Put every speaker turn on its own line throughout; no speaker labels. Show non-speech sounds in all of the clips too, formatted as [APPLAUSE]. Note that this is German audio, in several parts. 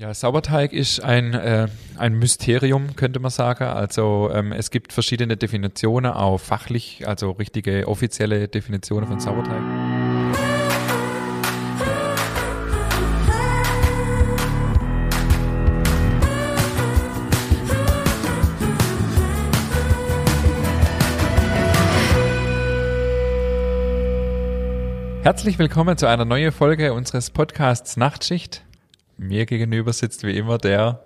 Ja, Sauerteig ist ein, äh, ein Mysterium, könnte man sagen. Also ähm, es gibt verschiedene Definitionen, auch fachlich, also richtige offizielle Definitionen von Sauerteig. Herzlich willkommen zu einer neuen Folge unseres Podcasts Nachtschicht. Mir gegenüber sitzt wie immer der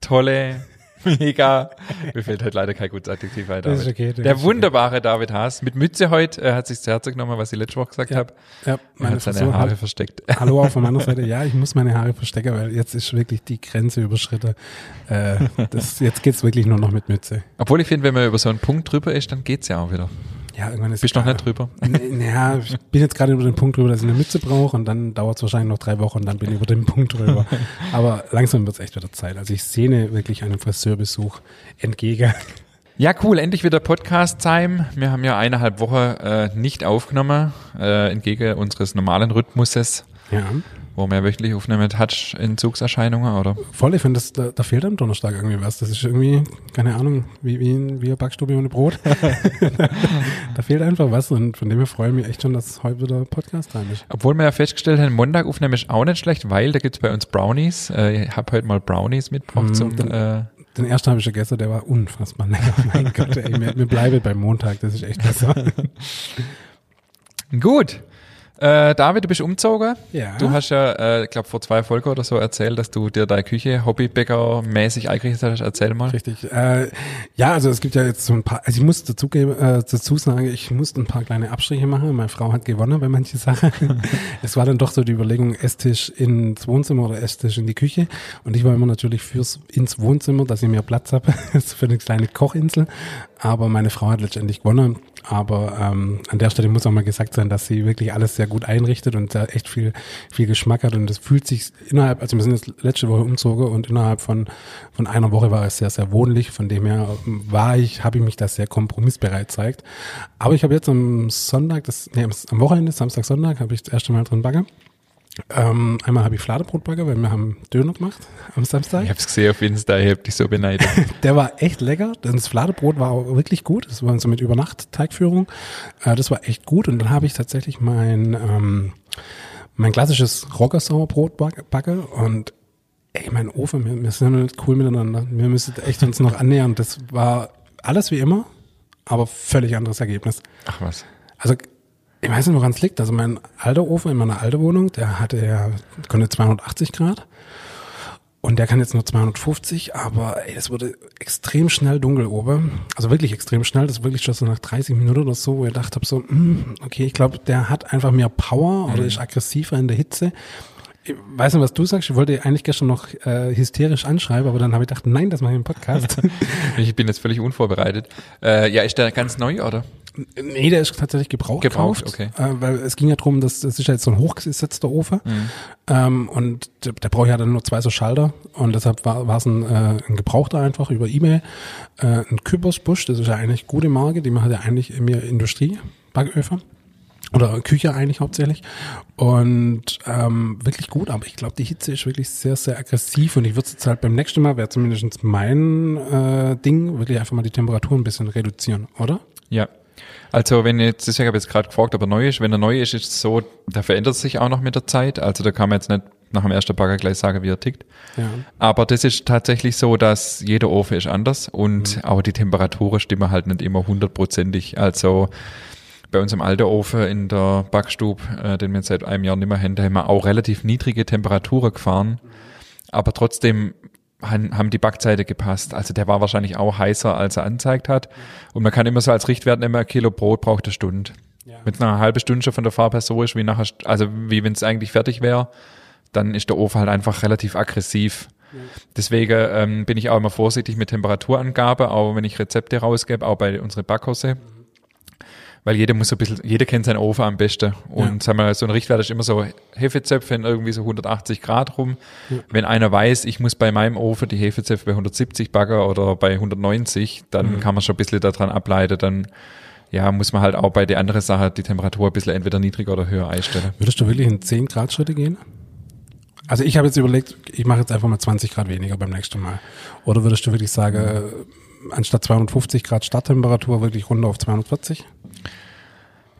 tolle, [LAUGHS] mega, mir fällt heute leider kein gutes Adjektiv ein, David.
okay,
der wunderbare David Haas. Mit Mütze heute, er hat sich zu Herzen genommen, was ich letzte Woche gesagt
Ja,
habe.
Ja,
Er
meine
hat seine
Frisur
Haare
hat,
versteckt. [LAUGHS]
Hallo auch von meiner Seite. [LAUGHS] Ja, ich muss meine Haare verstecken, weil jetzt ist wirklich die Grenze überschritten. Äh, das, jetzt geht's wirklich nur noch mit Mütze.
Obwohl ich finde, wenn man über so einen Punkt drüber ist, dann geht's ja auch wieder.
Ja, irgendwann ist
Bist du noch nicht drüber?
Nee, Ja, ich bin jetzt gerade über den Punkt drüber, dass ich eine Mütze brauche und dann dauert es wahrscheinlich noch drei Wochen und dann bin ich über den Punkt drüber. [LAUGHS] Aber langsam wird's echt wieder Zeit. Also ich sehne wirklich einem Friseurbesuch entgegen.
Ja, cool, endlich wieder Podcast-Time. Wir haben ja eineinhalb Wochen äh, nicht aufgenommen, äh, entgegen unseres normalen Rhythmuses,
Ja,
wo wir wöchentlich aufnehmen, Touch Entzugserscheinungen, oder?
voll. Ich finde, da, da fehlt am Donnerstag irgendwie was. Das ist irgendwie, keine Ahnung, wie, wie, ein- wie eine Backstube ohne Brot. [LAUGHS] da fehlt einfach was und von dem her freue ich mich echt schon, dass heute wieder Podcast rein ist.
Obwohl wir ja festgestellt haben, Montag aufnehmen ist auch nicht schlecht, weil da gibt's bei uns Brownies. Äh, ich habe heute mal Brownies mitgebracht
Mm,
zum
dann-
äh,
Den ersten habe ich gegessen, der war unfassbar lecker. [LAUGHS] Mein Gott, ey, mir, mir bleibe beim Montag, das ist echt [LAUGHS] besser.
Gut. Äh, David, du bist umgezogen.
Ja.
Du hast ja, äh, ich glaube, vor zwei Folgen oder so erzählt, dass du dir deine Küche Hobbybäcker-mäßig eingerichtet hast. Erzähl mal.
Richtig. Äh, ja, also es gibt ja jetzt so ein paar, also ich muss dazu, geben, äh, dazu sagen, ich musste ein paar kleine Abstriche machen. Meine Frau hat gewonnen bei manchen Sachen. [LAUGHS] es war dann doch so die Überlegung, Esstisch ins Wohnzimmer oder Esstisch in die Küche. Und ich war immer natürlich fürs ins Wohnzimmer, dass ich mehr Platz habe [LAUGHS] für eine kleine Kochinsel. Aber meine Frau hat letztendlich gewonnen. Aber ähm, an der Stelle muss auch mal gesagt sein, dass sie wirklich alles sehr gut einrichtet und da echt viel, viel Geschmack hat. Und es fühlt sich innerhalb, also wir sind jetzt letzte Woche umzogen und innerhalb von, von einer Woche war es sehr, sehr wohnlich. Von dem her war ich, habe ich mich da sehr kompromissbereit gezeigt. Aber ich habe jetzt am Sonntag, das, nee, am, Wochenende, Samstag, Sonntag, habe ich das erste Mal drin backen. Ähm, einmal habe ich Fladenbrot backen, weil wir haben Döner gemacht am Samstag.
Ich hab's gesehen auf Insta, ich hab dich so beneidet. [LAUGHS]
Der war echt lecker. Das Fladebrot war auch wirklich gut. Das war so mit Übernacht-Teigführung. Äh, das war echt gut. Und dann habe ich tatsächlich mein, ähm, mein klassisches Roggersauerbrot back- backe. Und ey, mein Ofen, wir, wir sind nicht cool miteinander. Wir müssen echt uns noch annähern. Das war alles wie immer, aber völlig anderes Ergebnis.
Ach was.
Also ich weiß nicht, woran es liegt. Also mein alter Ofen in meiner alten Wohnung, der hatte ja, konnte 280 Grad. Und der kann jetzt nur 250, aber ey, es wurde extrem schnell dunkel oben. Also wirklich extrem schnell. Das ist wirklich schon so nach 30 Minuten oder so, wo ich gedacht habe, so, hm, okay, ich glaube, der hat einfach mehr Power oder ist aggressiver in der Hitze. Ich weiß nicht, was du sagst. Ich wollte eigentlich gestern noch äh, hysterisch anschreiben, aber dann habe ich gedacht, nein, das mache ich im Podcast. [LAUGHS]
Ich bin jetzt völlig unvorbereitet. Äh, ja, ist der ganz neu, oder?
Nee, der ist tatsächlich gebraucht,
Gebraucht,
gekauft,
okay.
Äh, weil es ging ja drum, dass das ist ja jetzt so ein hochgesetzter Ofen ähm, und der, der braucht ja dann nur zwei so Schalter und deshalb war war es ein, äh, ein Gebrauchter einfach über E-Mail. Äh, ein Küppersbusch, das ist ja eigentlich gute Marke, die macht ja eigentlich mehr Industrie, Backöfen. Oder Küche eigentlich hauptsächlich. Und ähm, wirklich gut, aber ich glaube, die Hitze ist wirklich sehr, sehr aggressiv und ich würde jetzt halt beim nächsten Mal, wäre zumindest mein äh, Ding, wirklich einfach mal die Temperatur ein bisschen reduzieren, oder?
Ja. Also wenn jetzt, ich habe jetzt gerade gefragt, ob er neu ist. Wenn er neu ist, ist es so, der verändert sich auch noch mit der Zeit. Also da kann man jetzt nicht nach dem ersten Bagger gleich sagen, wie er tickt.
Ja.
Aber das ist tatsächlich so, dass jeder Ofen ist anders und auch die Temperaturen stimmen halt nicht immer hundertprozentig. Also bei uns im alten Ofen in der Backstube, äh, den wir seit einem Jahr nicht mehr haben, da haben wir auch relativ niedrige Temperaturen gefahren. Aber trotzdem han- haben die Backzeiten gepasst. Also der war wahrscheinlich auch heißer, als er anzeigt hat. Und man kann immer so als Richtwert nehmen, ein Kilo Brot braucht eine Stunde.
Ja.
Wenn es nach einer halben Stunde schon von der Farbe so ist, wie nachher, also wie wenn es eigentlich fertig wäre, dann ist der Ofen halt einfach relativ aggressiv. Deswegen ähm, bin ich auch immer vorsichtig mit Temperaturangabe, auch wenn ich Rezepte rausgebe, auch bei unseren Backhose. Weil jeder muss ein bisschen, jeder kennt seinen Ofen am besten. Und sagen wir, so ein Richtwert ist immer so Hefezöpfe in irgendwie so 180 Grad rum. Wenn einer weiß, ich muss bei meinem Ofen die Hefezöpfe bei 170 backen oder bei 190, dann kann man schon ein bisschen daran ableiten, dann ja, muss man halt auch bei der anderen Sache die Temperatur ein bisschen entweder niedriger oder höher einstellen.
Würdest du wirklich in 10 Grad Schritte gehen? Also ich habe jetzt überlegt, ich mache jetzt einfach mal 20 Grad weniger beim nächsten Mal. Oder würdest du wirklich sagen, äh, anstatt 250 Grad Starttemperatur wirklich runter auf 240?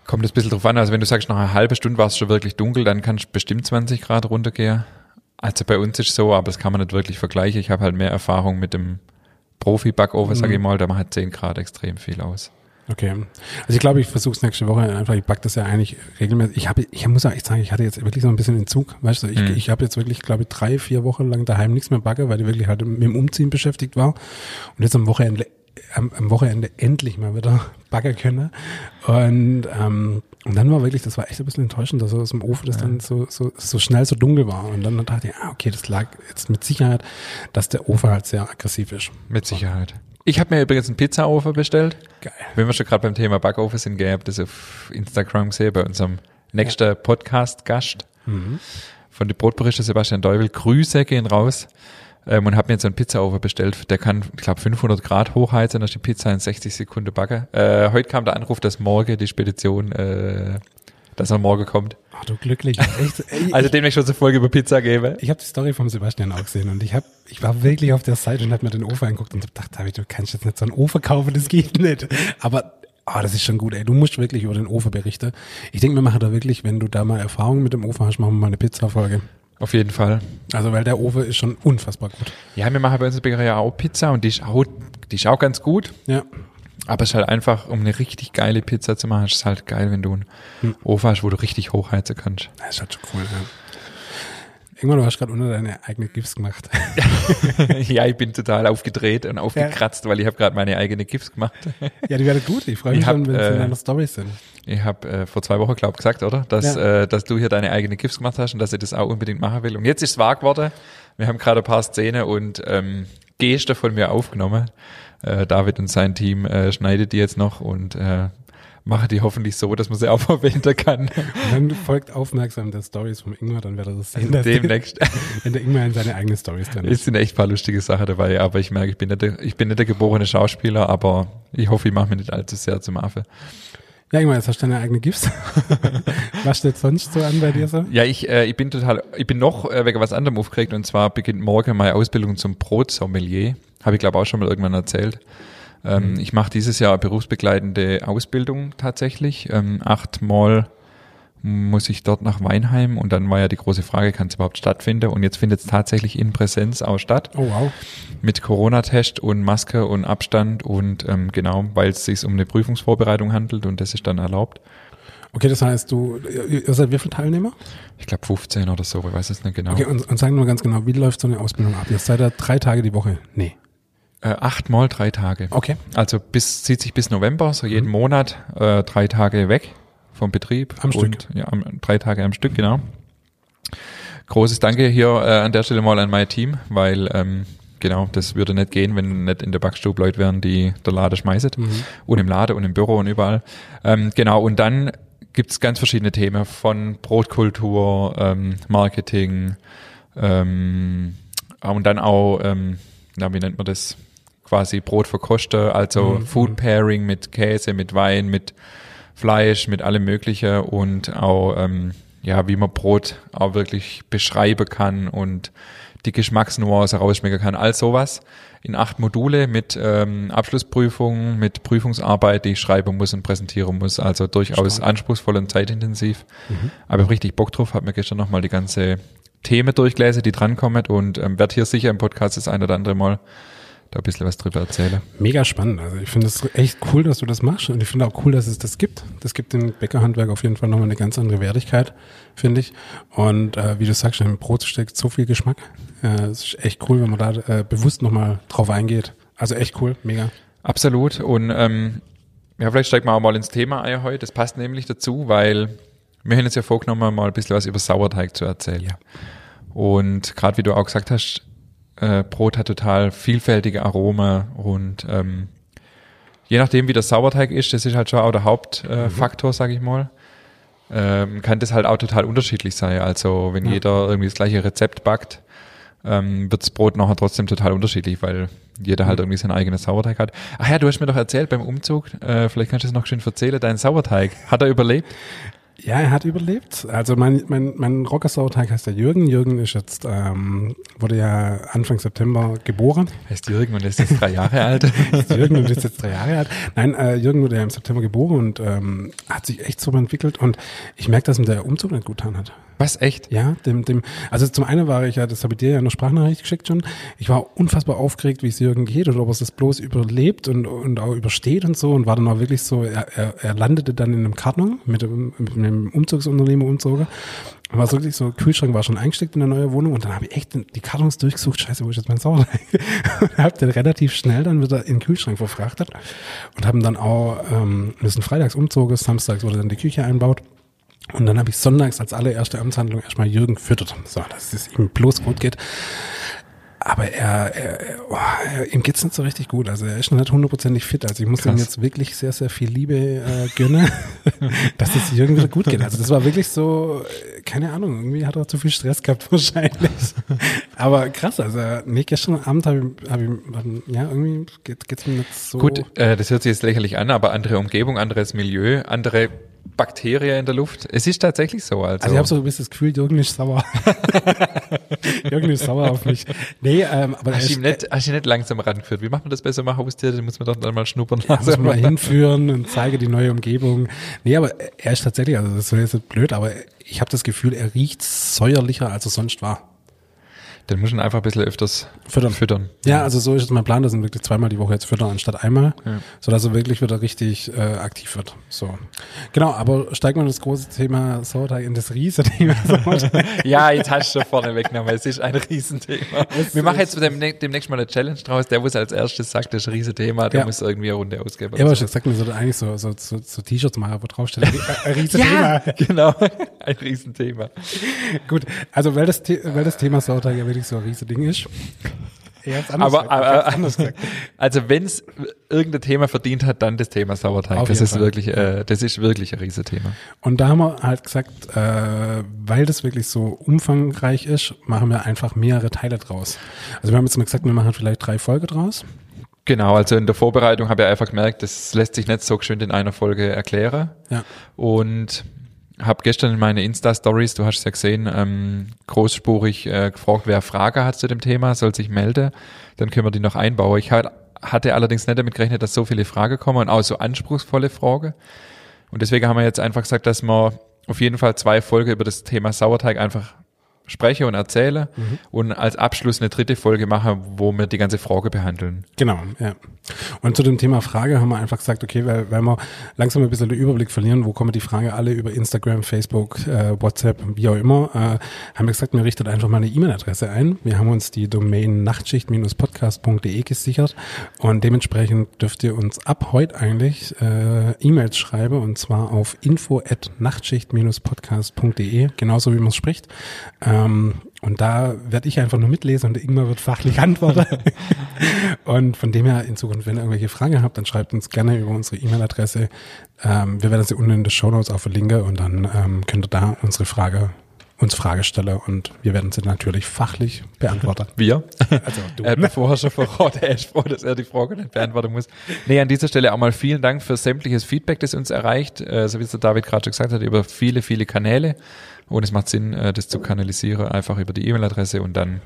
Kommt es ein bisschen drauf an. Also wenn du sagst, nach einer halben Stunde war es schon wirklich dunkel, dann kannst du bestimmt 20 Grad runtergehen. Also bei uns ist so, aber das kann man nicht wirklich vergleichen. Ich habe halt mehr Erfahrung mit dem Profi-Backover, sage ich mal. Da macht 10 Grad extrem viel aus.
Okay. Also ich glaube, ich versuche es nächste Woche einfach. Ich back das ja eigentlich regelmäßig. Ich habe, ich muss auch echt sagen, ich hatte jetzt wirklich so ein bisschen Entzug. Weißt du, ich,
Mhm.
ich habe jetzt wirklich, glaube ich, drei, vier Wochen lang daheim nichts mehr backe, weil ich wirklich halt mit dem Umziehen beschäftigt war. Und jetzt am Wochenende, am, am Wochenende endlich mal wieder [LAUGHS] backen können. Und, ähm, und dann war wirklich, das war echt ein bisschen enttäuschend, dass aus dem Ofen das dann so, so, so schnell so dunkel war. Und dann dachte ich, ah, okay, das lag jetzt mit Sicherheit, dass der Ofen halt sehr aggressiv ist.
Mit Sicherheit. Ich habe mir übrigens einen Pizzaofen bestellt.
Geil.
Wenn wir schon gerade beim Thema Backofen sind, gell, ich hab das auf Instagram gesehen bei unserem nächsten Podcast-Gast von der Brotberichte Sebastian Deuvel. Grüße gehen raus. Ähm, und habe mir jetzt einen Pizzaofen bestellt. Der kann, ich glaube, 500 Grad hochheizen, ist die Pizza in 60 Sekunden backen. Äh, heute kam der Anruf, dass morgen die Spedition, äh, dass er morgen kommt.
Ach du glücklich. Echt, [LAUGHS]
Also demnächst schon eine Folge über Pizza geben.
Ich habe die Story vom Sebastian auch gesehen und ich hab, ich war wirklich auf der Seite und habe mir den Ofen angeguckt und gedacht, David, du kannst jetzt nicht so einen Ofen kaufen, das geht nicht. Aber ah, das ist schon gut, ey. Du musst wirklich über den Ofen berichten. Ich denke, wir machen da wirklich, wenn du da mal Erfahrung mit dem Ofen hast, machen wir mal eine Pizza-Folge.
Auf jeden Fall.
Also, weil der Ofen ist schon unfassbar gut.
Ja, wir machen bei uns in der Bäckerei auch Pizza und die ist auch, die ist auch ganz gut.
Ja.
Aber es ist halt einfach, um eine richtig geile Pizza zu machen, ist es halt geil, wenn du einen Ofen hast, wo du richtig hochheizen kannst.
Das ist halt schon cool, ja. Irgendwann, du hast gerade unter deine eigene Gifts gemacht. [LAUGHS]
ja, ich bin total aufgedreht und aufgekratzt, weil ich habe gerade meine eigene Gifts gemacht.
ja, die werden gut. Ich freue mich
Ich
schon,
hab,
wenn sie in
äh,
deiner Story sind.
Ich habe äh, vor zwei Wochen, glaube ich, gesagt, oder? Dass,
Ja.
äh, dass du hier deine eigene Gifts gemacht hast und dass ich das auch unbedingt machen will. Und jetzt ist es wahr geworden. Wir haben gerade ein paar Szenen und ähm, Geste von mir aufgenommen. Äh, David und sein Team äh, schneidet die jetzt noch und äh, mache die hoffentlich so, dass man sie [LAUGHS] auch verwenden kann.
Und dann folgt aufmerksam der Stories vom Ingmar, dann wird er das sehen. dass-
Demnächst. [LAUGHS]
Wenn der Ingmar in seine eigene Stories drin ist.
Es sind echt ein paar lustige Sachen dabei, aber ich merke, ich bin nicht der, ich bin nicht der geborene Schauspieler, aber ich hoffe, ich mache mir nicht allzu sehr zum Affe.
Ja, Ingmar, jetzt hast du deine eigene Gifts. [LAUGHS] Was steht sonst so an bei dir so?
Ja, ich, äh, ich bin total, ich bin noch äh, wegen was anderem aufgeregt und zwar beginnt morgen meine Ausbildung zum Brotsommelier. Habe ich glaube auch schon mal irgendwann erzählt. Ähm, Ich mache dieses Jahr berufsbegleitende Ausbildung tatsächlich. Ähm, achtmal muss ich dort nach Weinheim und dann war ja die große Frage, kann es überhaupt stattfinden? Und jetzt findet es tatsächlich in Präsenz auch statt
Oh, wow.
mit Corona-Test und Maske und Abstand und ähm, genau, weil es sich um eine Prüfungsvorbereitung handelt und das ist dann erlaubt.
Okay, das heißt, du, ihr seid wie viele Teilnehmer?
Ich glaube 15 oder so, ich weiß es nicht genau.
Okay, und, und sag nur ganz genau, wie läuft so eine Ausbildung ab? Ihr seid da drei Tage die Woche? Nee.
Äh, achtmal drei Tage.
Okay.
Also bis zieht sich bis November, so jeden Monat äh, drei Tage weg vom Betrieb.
Am
und,
Stück.
Ja, am, drei Tage am Stück, genau. Großes Danke hier äh, an der Stelle mal an mein Team, weil ähm, genau, das würde nicht gehen, wenn nicht in der Backstube Leute wären, die der Lade schmeißen. Und im Laden und im Büro und überall. Ähm, genau, und dann gibt's ganz verschiedene Themen von Brotkultur, ähm, Marketing ähm, und dann auch, ähm, na, wie nennt man das? Quasi Brot verkosten, also Food Pairing mit Käse, mit Wein, mit Fleisch, mit allem Mögliche und auch, ähm, ja, wie man Brot auch wirklich beschreiben kann und die Geschmacksnuance rausschmecken kann. All sowas in acht Module mit ähm, Abschlussprüfungen, mit Prüfungsarbeit, die ich schreiben muss und präsentieren muss. Also durchaus anspruchsvoll und zeitintensiv. Aber ich hab richtig Bock drauf, habe mir gestern nochmal die ganze Themen durchgelesen, die drankommen und ähm, werde hier sicher im Podcast das ein oder andere Mal da ein bisschen was drüber erzählen.
Mega spannend. Also ich finde es echt cool, dass du das machst und ich finde auch cool, dass es das gibt. Das gibt dem Bäckerhandwerk auf jeden Fall nochmal eine ganz andere Wertigkeit, finde ich. Und äh, wie du sagst, im Brot steckt so viel Geschmack. Äh, es ist echt cool, wenn man da äh, bewusst nochmal drauf eingeht. Also echt cool, mega.
Absolut. Und ähm, ja, vielleicht steigen wir auch mal ins Thema ein heute. Das passt nämlich dazu, weil wir haben uns ja vorgenommen, mal ein bisschen was über Sauerteig zu erzählen.
Ja.
Und gerade wie du auch gesagt hast, äh, Brot hat total vielfältige Aromen und ähm, je nachdem, wie der Sauerteig ist, das ist halt schon auch der Hauptfaktor, äh, Faktor, sag ich mal, ähm, kann das halt auch total unterschiedlich sein. Also wenn
Ja.
jeder irgendwie das gleiche Rezept backt, ähm, wird das Brot nachher trotzdem total unterschiedlich, weil jeder halt irgendwie seinen eigenen Sauerteig hat. Ach ja, du hast mir doch erzählt beim Umzug, äh, vielleicht kannst du es noch schön erzählen, dein Sauerteig, hat er überlebt?
Ja, er hat überlebt. Also mein, mein, mein Rockersauerteig heißt ja Jürgen. Jürgen ist jetzt, ähm, wurde ja Anfang September geboren.
Heißt Jürgen und ist jetzt drei Jahre alt. [LAUGHS]
Ist Jürgen und ist jetzt drei Jahre alt. Nein, äh, Jürgen wurde ja im September geboren und ähm, hat sich echt so entwickelt und ich merke, dass ihm der Umzug nicht gut getan hat.
Was, echt?
Ja, dem, dem, also zum einen war ich ja, das habe ich dir ja in der Sprachnachricht geschickt schon, ich war unfassbar aufgeregt, wie es Jürgen geht oder ob er es bloß überlebt und, und auch übersteht und so und war dann auch wirklich so, er, er, er landete dann in einem Karton mit, mit einem Umzugsunternehmer und. War so wirklich so, Kühlschrank war schon eingesteckt in der neue Wohnung und dann habe ich echt die Kartons durchgesucht, scheiße, wo ist jetzt mein Sauerteig? [LAUGHS] und hab den relativ schnell dann wieder in den Kühlschrank verfrachtet und haben dann auch, ähm, wir sind freitags umzogen, samstags wurde dann die Küche einbaut. Und dann habe ich sonntags als allererste Amtshandlung erstmal Jürgen gefüttert. So, dass es ihm bloß gut geht. Aber er, er, oh, er ihm geht's nicht so richtig gut. Also er ist noch nicht hundertprozentig fit. Also ich muss ihm
Krass.
jetzt wirklich sehr, sehr viel Liebe äh, gönnen, [LAUGHS] dass es Jürgen wieder gut geht. Also das war wirklich so, äh, keine Ahnung, irgendwie hat er zu viel Stress gehabt [LAUGHS] wahrscheinlich. Aber krass, also nee, gestern Abend habe ich, hab ich, ja, irgendwie geht, geht's mir nicht so.
Gut, äh, das hört sich jetzt lächerlich an, aber andere Umgebung, anderes Milieu, andere Bakterien in der Luft. Es ist tatsächlich so. Also,
Also ich habe so ein bisschen das Gefühl, Jürgen ist sauer. [LAUGHS] Jürgen ist sauer auf mich. Nee, ähm, aber er
Hast du ihn nicht, hast du nicht langsam rangeführt? Wie macht man das so einem Haustier? Den muss man doch dann mal schnuppern
muss
lassen.
man mal hinführen und zeige die neue Umgebung. Nee, aber er ist tatsächlich, also das wäre jetzt blöd, aber ich habe das Gefühl, er riecht säuerlicher, als er sonst war.
Den muss man einfach ein bisschen öfters
Füttern.
füttern.
Ja, also so ist jetzt mein Plan, dass er wirklich zweimal die Woche jetzt füttern anstatt einmal,
Ja.
so dass er wirklich wieder richtig äh, aktiv wird. So, genau. Aber steigen wir in das große Thema Sauerteig in das. [LAUGHS] Sauerteig.
Ja, jetzt hast du schon vorne weggenommen. Es ist ein Riesenthema. Wir machen jetzt dem, demnächst mal eine Challenge draus. Der, es als erstes sagt, das ist ein Riesenthema, der
Ja.
muss irgendwie eine Runde ausgeben.
Ich habe schon gesagt, wir sollten eigentlich so, so, so, so T-Shirts machen, wo draufsteht, ein Riese-Thema. [LAUGHS]
ja, genau. [LAUGHS] Ein Riesenthema.
Gut, also weil das, weil das Thema Sauerteig ja wirklich so ein riesiges Ding ist. Anders
Aber,
gesagt.
Aber
anders gesagt. [LAUGHS]
also wenn es irgendein Thema verdient hat, dann das Thema Sauerteig.
Auf
das ist
Fall.
wirklich, äh, das ist wirklich ein Riesenthema.
Und da haben wir halt gesagt, äh, weil das wirklich so umfangreich ist, machen wir einfach mehrere Teile draus. Also wir haben jetzt mal gesagt, wir machen vielleicht drei Folgen draus.
Genau, also in der Vorbereitung habe ich einfach gemerkt, das lässt sich nicht so schön in einer Folge erklären.
Ja.
Und habe gestern in meine Insta-Stories, du hast es ja gesehen, ähm, großspurig äh, gefragt, wer Frage hat zu dem Thema, soll sich melden. Dann können wir die noch einbauen. Ich hat, hatte allerdings nicht damit gerechnet, dass so viele Fragen kommen und auch so anspruchsvolle Fragen. Und deswegen haben wir jetzt einfach gesagt, dass wir auf jeden Fall zwei Folgen über das Thema Sauerteig einfach spreche und erzähle und als Abschluss eine dritte Folge mache, wo wir die ganze Frage behandeln.
Genau, ja. Und zu dem Thema Frage haben wir einfach gesagt, okay, weil, weil wir langsam ein bisschen den Überblick verlieren, wo kommen die Fragen alle über Instagram, Facebook, äh, WhatsApp, wie auch immer, äh, haben wir gesagt, wir richten einfach mal eine E-Mail-Adresse ein. Wir haben uns die Domain nachtschicht-podcast.de gesichert und dementsprechend dürft ihr uns ab heute eigentlich äh, E-Mails schreiben und zwar auf info at nachtschicht-podcast.de, genauso wie man es spricht. Ähm, und da werde ich einfach nur mitlesen und Ingmar wird fachlich [LAUGHS] antworten. und von dem her in Zukunft, wenn ihr irgendwelche Fragen habt, dann schreibt uns gerne über unsere E-Mail-Adresse. Ähm, wir werden sie unten in den Show Notes auch verlinken und dann ähm, könnt ihr da unsere Frage uns Frage stellen und wir werden sie natürlich fachlich beantworten.
Wir?
Also du.
Mir vorher schon verraten, er ist froh, dass er die Frage nicht beantworten muss. Nee, an dieser Stelle auch mal vielen Dank für sämtliches Feedback, das uns erreicht, äh, so wie es der David gerade schon gesagt hat, über viele, viele Kanäle. Und es macht Sinn, äh, das zu kanalisieren, einfach über die E-Mail-Adresse und dann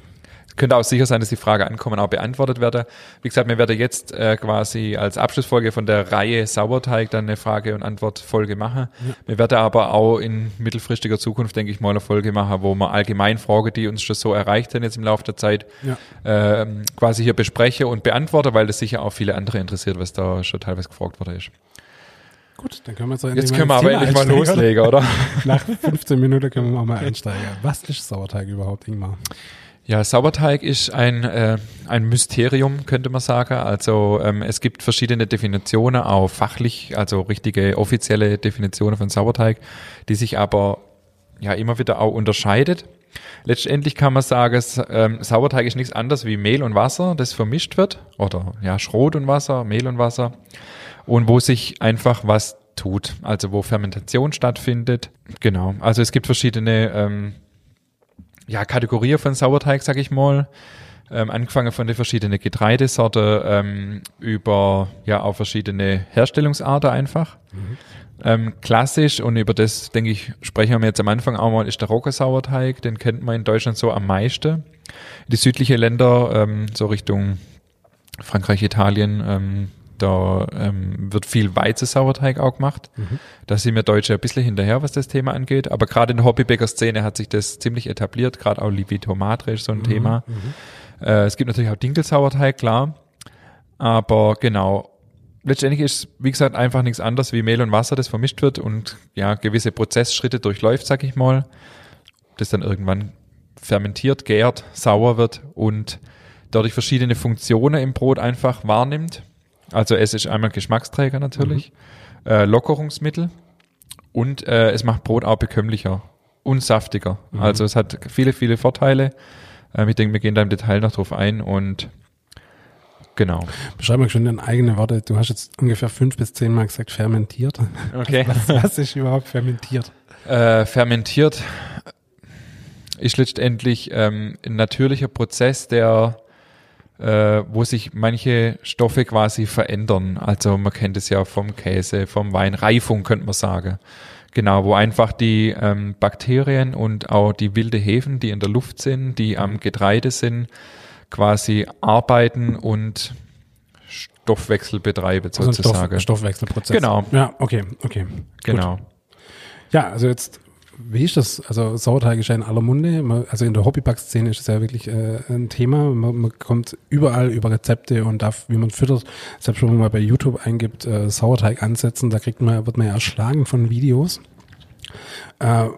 könnte auch sicher sein, dass die Frage ankommen, auch beantwortet werde. Wie gesagt, wir werden jetzt äh, quasi als Abschlussfolge von der Reihe Sauerteig dann eine Frage- und Antwortfolge machen. Wir werden aber auch in mittelfristiger Zukunft, denke ich mal, eine Folge machen, wo wir allgemein Fragen, die uns schon so erreicht haben jetzt im Laufe der Zeit,
Ja.
ähm, quasi hier bespreche und beantworte, weil das sicher auch viele andere interessiert, was da schon teilweise gefragt worden ist.
Gut, dann können wir
Jetzt
mal
können wir aber endlich mal loslegen, oder? [LAUGHS]
Nach 15 Minuten können wir auch mal einsteigen. Was ist Sauerteig überhaupt, Ingmar?
Ja, Sauerteig ist ein, äh, ein Mysterium, könnte man sagen. Also ähm, es gibt verschiedene Definitionen, auch fachlich, also richtige offizielle Definitionen von Sauerteig, die sich aber ja immer wieder auch unterscheidet. Letztendlich kann man sagen, ähm, Sauerteig ist nichts anderes wie Mehl und Wasser, das vermischt wird. Oder ja, Schrot und Wasser, Mehl und Wasser. Und wo sich einfach was tut. Also wo Fermentation stattfindet. Genau. Also es gibt verschiedene ähm, ja, Kategorie von Sauerteig, sag ich mal. Ähm, angefangen von den verschiedenen Getreidesorten ähm, über ja auch verschiedene Herstellungsarten einfach. Ähm, klassisch und über das, denke ich, sprechen wir jetzt am Anfang auch mal, ist der Roggersauerteig. Den kennt man in Deutschland so am meisten. Die südlichen Länder, ähm, so Richtung Frankreich, Italien, ähm, da ähm, wird viel Weizensauerteig auch gemacht. Mhm. Da sind wir Deutsche ein bisschen hinterher, was das Thema angeht. Aber gerade in der Hobbybäcker-Szene hat sich das ziemlich etabliert. Gerade auch Livito Madre ist so ein mhm. Thema. Mhm. Äh, es gibt natürlich auch Dinkelsauerteig, klar. Aber genau, letztendlich ist, wie gesagt, einfach nichts anderes wie Mehl und Wasser, das vermischt wird und ja, gewisse Prozessschritte durchläuft, sag ich mal, das dann irgendwann fermentiert, gärt, sauer wird und dadurch verschiedene Funktionen im Brot einfach wahrnimmt. Also es ist einmal Geschmacksträger natürlich, mhm. äh, Lockerungsmittel und äh, es macht Brot auch bekömmlicher und saftiger. Mhm. Also es hat viele, viele Vorteile. Ähm, ich denke, wir gehen da im Detail noch drauf ein und Genau.
Beschreib mal schon in eigene Worte. Du hast jetzt ungefähr fünf bis zehn Mal gesagt fermentiert.
Okay. [LAUGHS]
Was, was ist überhaupt fermentiert?
Äh, fermentiert ist letztendlich ähm, ein natürlicher Prozess, der äh, wo sich manche Stoffe quasi verändern. Also man kennt es ja vom Käse, vom Wein, Reifung könnte man sagen. Genau, wo einfach die ähm, Bakterien und auch die wilde Hefen, die in der Luft sind, die am Getreide sind, quasi arbeiten und Stoffwechsel betreiben also sozusagen.
Stoff, Stoffwechselprozess.
Genau.
Ja, okay, okay.
Genau.
Gut. Ja, also jetzt, wie ist das? Also Sauerteig ist ja in aller Munde. Also in der Hobbyback-Szene ist es ja wirklich äh, ein Thema. Man, man, kommt überall über Rezepte und darf, wie man füttert. Selbst wenn man mal bei YouTube eingibt, äh, Sauerteig ansetzen, da kriegt man, wird man ja erschlagen von Videos. Äh,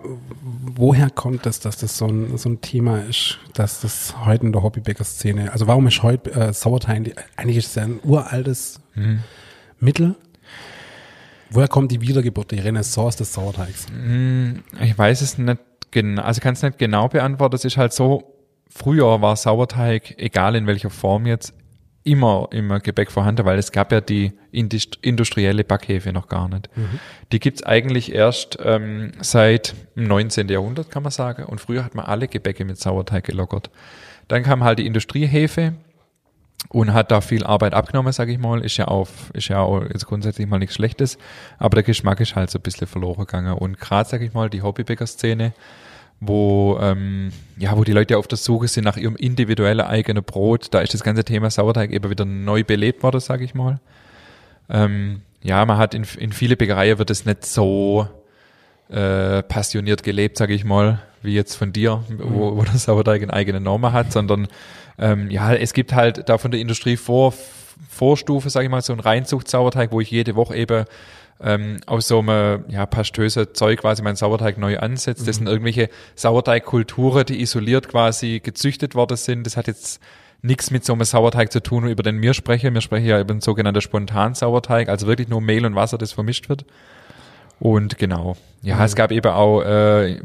woher kommt es, dass das so ein, so ein Thema ist, dass das heute in der Hobbybäcker-Szene, also warum ist heute äh, Sauerteig, eigentlich ist es ja ein uraltes mhm. Mittel. Woher kommt die Wiedergeburt, die Renaissance des Sauerteigs?
Hm, ich weiß es nicht genau, also kann es nicht genau beantworten. Es ist halt so, früher war Sauerteig, egal in welcher Form jetzt, immer im Gebäck vorhanden, weil es gab ja die industrielle Backhefe noch gar nicht. Mhm. Die gibt's eigentlich erst ähm, seit dem 19. Jahrhundert, kann man sagen. Und früher hat man alle Gebäcke mit Sauerteig gelockert. Dann kam halt die Industriehefe und hat da viel Arbeit abgenommen, sage ich mal. Ist ja auf, ist ja auch jetzt grundsätzlich mal nichts Schlechtes, aber der Geschmack ist halt so ein bisschen verloren gegangen. Und gerade, sage ich mal, die Hobbybäcker-Szene, wo, ähm, ja, wo die Leute auf der Suche sind nach ihrem individuellen eigenen Brot. Da ist das ganze Thema Sauerteig eben wieder neu belebt worden, sage ich mal. Ähm, ja, man hat in, in viele Bäckereien wird es nicht so äh, passioniert gelebt, sage ich mal, wie jetzt von dir, wo, wo der Sauerteig eine eigene Norma hat, sondern ähm, ja, es gibt halt da von der Industrie vor Vorstufe, sage ich mal, so ein Reinzucht-Sauerteig, wo ich jede Woche eben ähm, aus so einem ja, pastöse Zeug quasi meinen Sauerteig neu ansetzt. Mhm. Das sind irgendwelche Sauerteigkulturen, die isoliert quasi gezüchtet worden sind. Das hat jetzt nichts mit so einem Sauerteig zu tun, über den wir sprechen. Wir sprechen ja über einen sogenannten Spontan-Sauerteig, also wirklich nur Mehl und Wasser, das vermischt wird. Und genau. Ja, mhm. es gab eben auch, äh,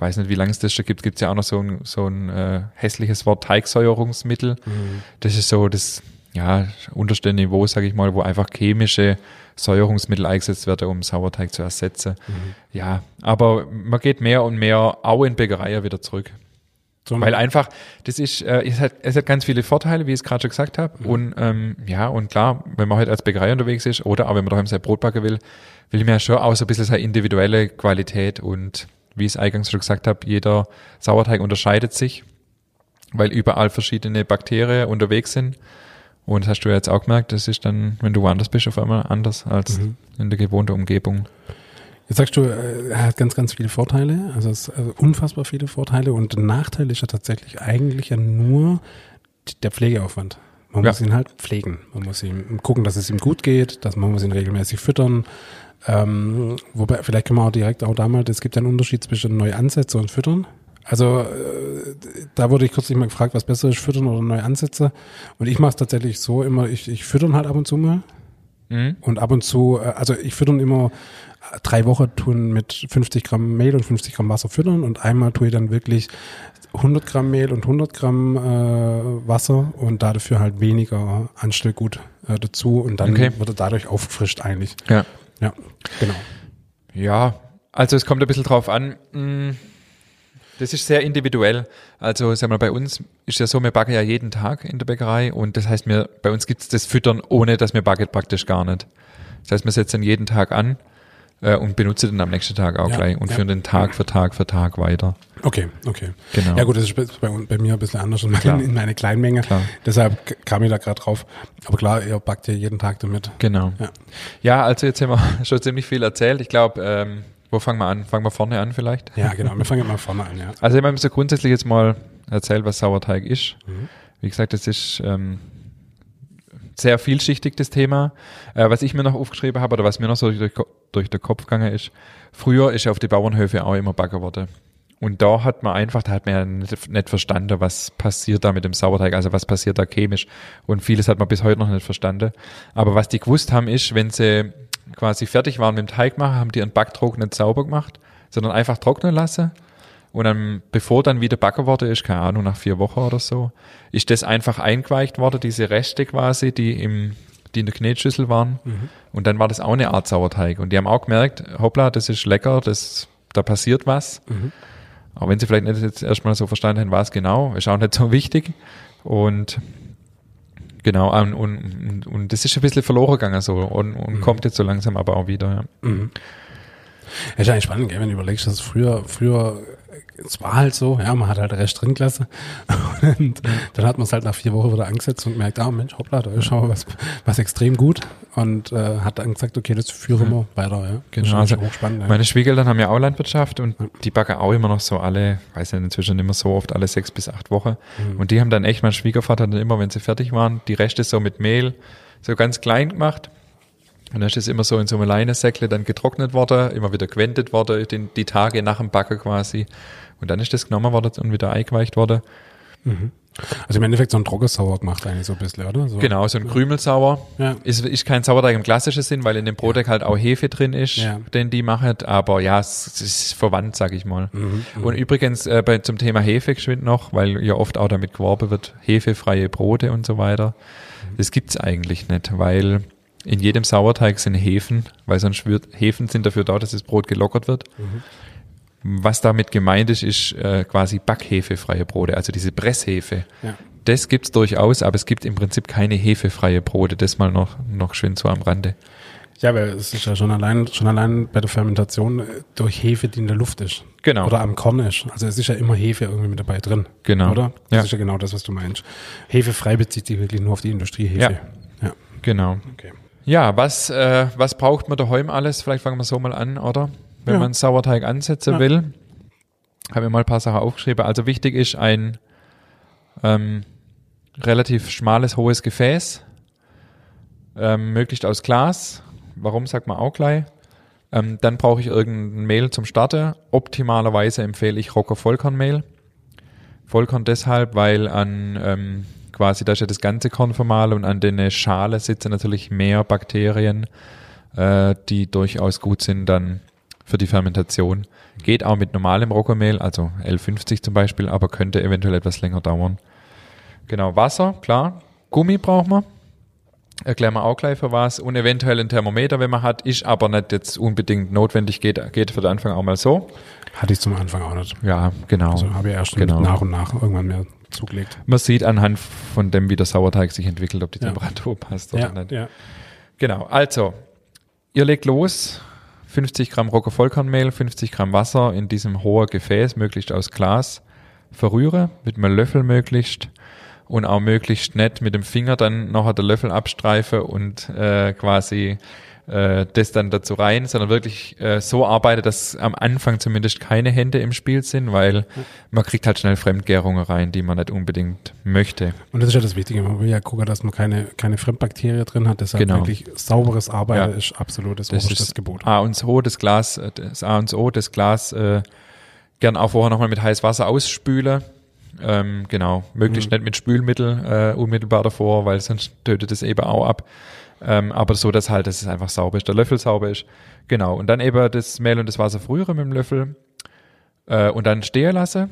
ich weiß nicht, wie lange es das schon gibt, gibt es ja auch noch so ein, so ein äh, hässliches Wort Teigsäuerungsmittel. Mhm. Das ist so das ja, unterste Niveau, sage ich mal, wo einfach chemische Säuerungsmittel eingesetzt werden, um Sauerteig zu ersetzen. Mhm. Ja, aber man geht mehr und mehr auch in Bäckereien wieder zurück. So Weil einfach, das ist, äh, es, hat, es hat ganz viele Vorteile, wie ich es gerade schon gesagt habe. Mhm. Und ähm, ja, und klar, wenn man halt als Bäckerei unterwegs ist oder auch wenn man daheim sein Brot backen will, will man ja schon auch so ein bisschen seine individuelle Qualität und wie ich es eingangs schon gesagt habe, jeder Sauerteig unterscheidet sich, weil überall verschiedene Bakterien unterwegs sind. Und das hast du ja jetzt auch gemerkt, das ist dann, wenn du woanders bist, auf einmal anders als mhm. in der gewohnten Umgebung.
Jetzt sagst du, äh, er hat ganz, ganz viele Vorteile, also es also unfassbar viele Vorteile und der Nachteil ist ja tatsächlich eigentlich ja nur der Pflegeaufwand. Man ja. muss ihn halt pflegen. Man muss ihm gucken, dass es ihm gut geht, dass man muss ihn regelmäßig füttern. Ähm, wobei, vielleicht können wir auch direkt auch damals, es gibt einen Unterschied zwischen neu ansetzen und füttern. Also äh, da wurde ich kürzlich mal gefragt, was besser ist, füttern oder neue Ansätze. Und ich mache es tatsächlich so immer, ich, ich füttern halt ab und zu mal. Mhm. Und ab und zu, äh, also ich füttern immer drei Wochen tun mit 50 Gramm Mehl und 50 Gramm Wasser füttern und einmal tue ich dann wirklich 100 Gramm Mehl und 100 Gramm äh, Wasser und dafür halt weniger Anstellgut äh, dazu und dann okay. wird er dadurch aufgefrischt eigentlich.
Ja.
Ja, genau.
Ja, also es kommt ein bisschen drauf an. Mh hm, das ist sehr individuell. Also sagen wir, bei uns ist ja so, wir backen ja jeden Tag in der Bäckerei und das heißt, wir, bei uns gibt es das Füttern, ohne dass wir backen praktisch gar nicht. Das heißt, wir setzen jeden Tag an. Äh, und benutze den am nächsten Tag auch
Ja,
gleich und
ja.
führe den Tag für Tag für Tag weiter.
Okay, okay.
Genau.
Ja gut, das ist bei, bei, mir ein bisschen anders in,
Klar.
in meine Kleinmenge.
Klar.
Deshalb kam ich da gerade drauf. Aber klar, ihr backt ja jeden Tag damit.
Genau.
Ja.
Ja, also jetzt haben wir [LAUGHS] schon ziemlich viel erzählt. Ich glaube, ähm, wo fangen wir an? Fangen wir vorne an vielleicht?
Ja, genau. Wir fangen mal vorne an, ja. [LAUGHS]
Also ich habe so grundsätzlich jetzt mal erzählt, was Sauerteig ist.
Mhm.
Wie gesagt, das ist ähm, sehr vielschichtig, das Thema. Äh, was ich mir noch aufgeschrieben habe oder was mir noch so durch, durch den Kopf gegangen ist, früher ist auf die Bauernhöfe auch immer backen worden. Und da hat man einfach, da hat man ja nicht, nicht verstanden, was passiert da mit dem Sauerteig, also was passiert da chemisch. Und vieles hat man bis heute noch nicht verstanden. Aber was die gewusst haben, ist, wenn sie quasi fertig waren mit dem Teig machen, haben die einen Backdruck nicht sauber gemacht, sondern einfach trocknen lassen. Und dann, bevor dann wieder backen worden ist, keine Ahnung, nach vier Wochen oder so, ist das einfach eingeweicht worden, diese Reste quasi, die im, die in der Knetschüssel waren. Und dann war das auch eine Art Sauerteig. Und die haben auch gemerkt, hoppla, das ist lecker, das, da passiert was. Auch wenn sie vielleicht nicht jetzt erstmal so verstanden haben, was genau, ist auch nicht so [LAUGHS] wichtig. Und genau, und, und, und das ist ein bisschen verloren gegangen so und, und kommt jetzt so langsam aber auch wieder. Ja.
Ja, ist eigentlich spannend, gell, wenn du überlegst, dass früher, früher, es war halt so, ja, man hat halt Rest drin gelassen. [LAUGHS] Und dann hat man es halt nach vier Wochen wieder angesetzt und gemerkt, ah Mensch, hoppla, da ist aber was, was extrem gut. Und äh, hat dann gesagt, okay, das führen wir weiter, ja.
Genau, also
hochspannend, ja.
Meine Schwiegereltern haben ja auch Landwirtschaft und die backen auch immer noch so alle, weiß ja inzwischen immer so oft, alle sechs bis acht Wochen.
Mhm.
Und die haben dann echt, mein Schwiegervater dann immer, wenn sie fertig waren, die Reste so mit Mehl so ganz klein gemacht. Und dann ist es immer so in so einem Leinensäckle dann getrocknet worden, immer wieder gewendet worden, die, die Tage nach dem Backen quasi. Und dann ist das genommen worden und wieder eingeweicht worden.
Also im Endeffekt so ein Trockensauer gemacht eigentlich so ein bisschen, oder? So.
Genau, so ein Krümelsauer.
Ja.
Ist, ist kein Sauerteig im klassischen Sinn, weil in dem Brotteig halt auch Hefe drin ist,
Ja.
den die machen. Aber ja, es, es ist verwandt, sag ich mal.
Mhm,
Und übrigens äh, bei, zum Thema Hefe geschwind noch, weil ja oft auch damit geworben wird, hefefreie Brote und so weiter.
Mhm.
Das gibt's eigentlich nicht, weil in jedem Sauerteig sind Hefen, weil sonst wird, Hefen sind dafür da, dass das Brot gelockert wird.
Mhm.
Was damit gemeint ist, ist äh, quasi backhefefreie Brote, also diese Presshefe.
Ja.
Das gibt's durchaus, aber es gibt im Prinzip keine hefefreie Brote. Das mal noch, noch schön so am Rande.
Ja, weil es ist ja schon allein, schon allein bei der Fermentation äh, durch Hefe, die in der Luft ist.
Genau.
Oder am Korn ist. Also es ist ja immer Hefe irgendwie mit dabei drin.
Genau.
Oder? Das
Ja.
ist ja genau das, was du meinst. Hefe frei bezieht sich wirklich nur auf die Industriehefe.
Ja.
ja.
Genau.
Okay.
Ja, was, äh, was braucht man daheim alles? Vielleicht fangen wir so mal an, oder? Wenn
Ja.
man Sauerteig ansetzen
Ja.
will. Habe mir mal ein paar Sachen aufgeschrieben. Also wichtig ist ein ähm, relativ schmales, hohes Gefäß. Ähm, möglichst aus Glas. Warum, sagt man auch gleich. Ähm, dann brauche ich irgendein Mehl zum Starten. Optimalerweise empfehle ich Rocker Vollkornmehl. Vollkorn deshalb, weil an ähm, quasi, da ist ja das ganze Korn vermahlen und an den Schale sitzen natürlich mehr Bakterien, äh, die durchaus gut sind dann für die Fermentation. Geht auch mit normalem Roggenmehl, also L50 zum Beispiel, aber könnte eventuell etwas länger dauern. Genau, Wasser, klar. Gummi braucht man. Erklären wir auch gleich für was. Und eventuell ein Thermometer, wenn man hat, ist aber nicht jetzt unbedingt notwendig, geht, geht für den Anfang auch mal so.
Hatte ich zum Anfang auch nicht.
Ja, genau.
Also habe ich erst
Genau.
nach und nach irgendwann mehr zugelegt.
Man sieht anhand von dem, wie der Sauerteig sich entwickelt, ob die
Ja.
Temperatur passt oder
Ja,
nicht.
ja.
Genau, also, ihr legt los, 50 Gramm Rocker Vollkornmehl, 50 Gramm Wasser in diesem hohen Gefäß, möglichst aus Glas, verrühre, mit einem Löffel möglichst und auch möglichst nett mit dem Finger dann nachher den Löffel abstreife und äh, quasi äh, das dann dazu rein, sondern wirklich äh, so arbeite, dass am Anfang zumindest keine Hände im Spiel sind, weil man kriegt halt schnell Fremdgärungen rein, die man nicht unbedingt möchte.
Und das ist ja das Wichtige. Man will ja gucken, dass man keine, keine Fremdbakterien drin hat. Deshalb
Genau.
wirklich sauberes Arbeiten
Ja.
ist absolut das,
Das
oberstes
ist
Gebot.
A und O, das Glas, äh, das A und O, das Glas äh, gern auch vorher nochmal mit heißem Wasser ausspülen. Ähm, genau, möglichst
Mhm.
nicht mit Spülmittel äh, unmittelbar davor, weil sonst tötet es eben auch ab. Ähm, aber so, dass halt, dass es einfach sauber ist, der Löffel sauber ist. Genau, und dann eben das Mehl und das Wasser früher mit dem Löffel äh, und dann stehen lassen.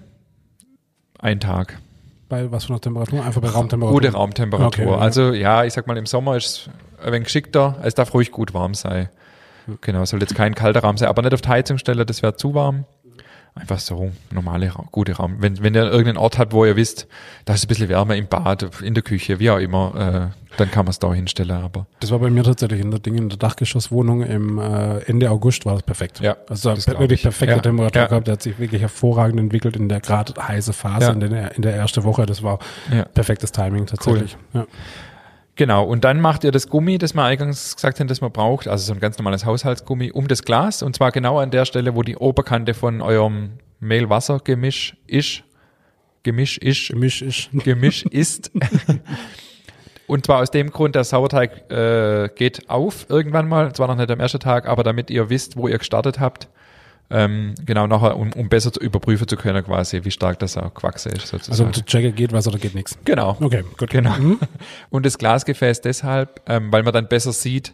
Ein Tag.
Bei was für einer Temperatur? Einfach bei Raumtemperatur.
Gute Raumtemperatur.
Okay.
Also ja, ich sag mal, im Sommer ist es ein wenig geschickter. Es darf ruhig gut warm sein. Genau, soll jetzt kein kalter Raum sein, aber nicht auf die Heizung stellen, das wäre zu warm. Einfach so normale, gute Raum. Wenn, wenn ihr irgendeinen Ort habt, wo ihr wisst, da ist ein bisschen wärmer im Bad, in der Küche, wie auch immer, äh, dann kann man es da hinstellen. Aber
Das war bei mir tatsächlich in der Ding, in der Dachgeschosswohnung im äh, Ende August war das perfekt.
Ja,
Also
das
wirklich
ich.
perfekte
Ja,
Temperatur
ja.
gehabt. Der hat sich wirklich hervorragend entwickelt in der gerade heiße Phase
Ja.
in, der, in der ersten Woche. Das war perfektes Timing tatsächlich. Ja.
Genau, und dann macht ihr das Gummi, das wir eingangs gesagt haben, das man braucht, also so ein ganz normales Haushaltsgummi, um das Glas, und zwar genau an der Stelle, wo die Oberkante von eurem Mehl-Wasser-Gemisch ist. Gemisch ist.
Gemisch ist. [LAUGHS]
Gemisch ist. [LAUGHS] Und zwar aus dem Grund, der Sauerteig äh, geht auf irgendwann mal, zwar noch nicht am ersten Tag, aber damit ihr wisst, wo ihr gestartet habt, ähm, genau nachher, um, um besser zu überprüfen zu können, quasi, wie stark das auch gewachsen ist,
Also
sozusagen.
um zu checken, geht was oder geht nichts.
genau.
Okay, gut.
Genau. [LAUGHS] Und das Glasgefäß deshalb, ähm, weil man dann besser sieht,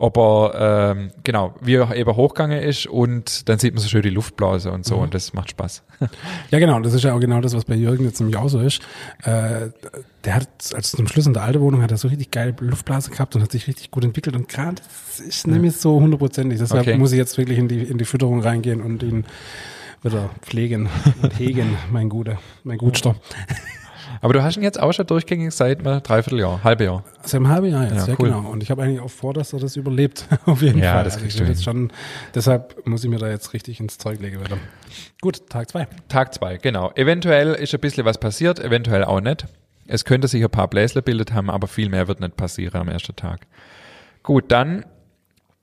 ob er, ähm, genau, wie er eben hochgegangen ist und dann sieht man so schön die Luftblase und so und das macht Spaß. [LAUGHS]
Ja, genau. Das ist ja auch genau das, was bei Jürgen jetzt nämlich auch so ist. Äh, der hat, als zum Schluss in der alten Wohnung, hat er so richtig geile Luftblase gehabt und hat sich richtig gut entwickelt. Und gerade ist nämlich so hundertprozentig. Deshalb
Okay.
muss ich jetzt wirklich in die, in die Fütterung reingehen und ihn wieder pflegen und hegen, mein Guter, mein Gutster.
Aber du hast ihn jetzt auch schon durchgängig seit einem Dreivierteljahr, halbe Jahr.
Also im halben Jahr jetzt,
Ja,
ja,
cool.
genau. Und ich habe eigentlich auch vor, dass er das überlebt, [LAUGHS] auf jeden
Ja,
Fall.
das
Also
kriegst
ich will
du
jetzt schon, deshalb muss ich mir da jetzt richtig ins Zeug legen wieder. Gut, Tag zwei.
Tag zwei, genau. Eventuell ist ein bisschen was passiert, eventuell auch nicht. Es könnte sich ein paar Bläsler bildet haben, aber viel mehr wird nicht passieren am ersten Tag. Gut, dann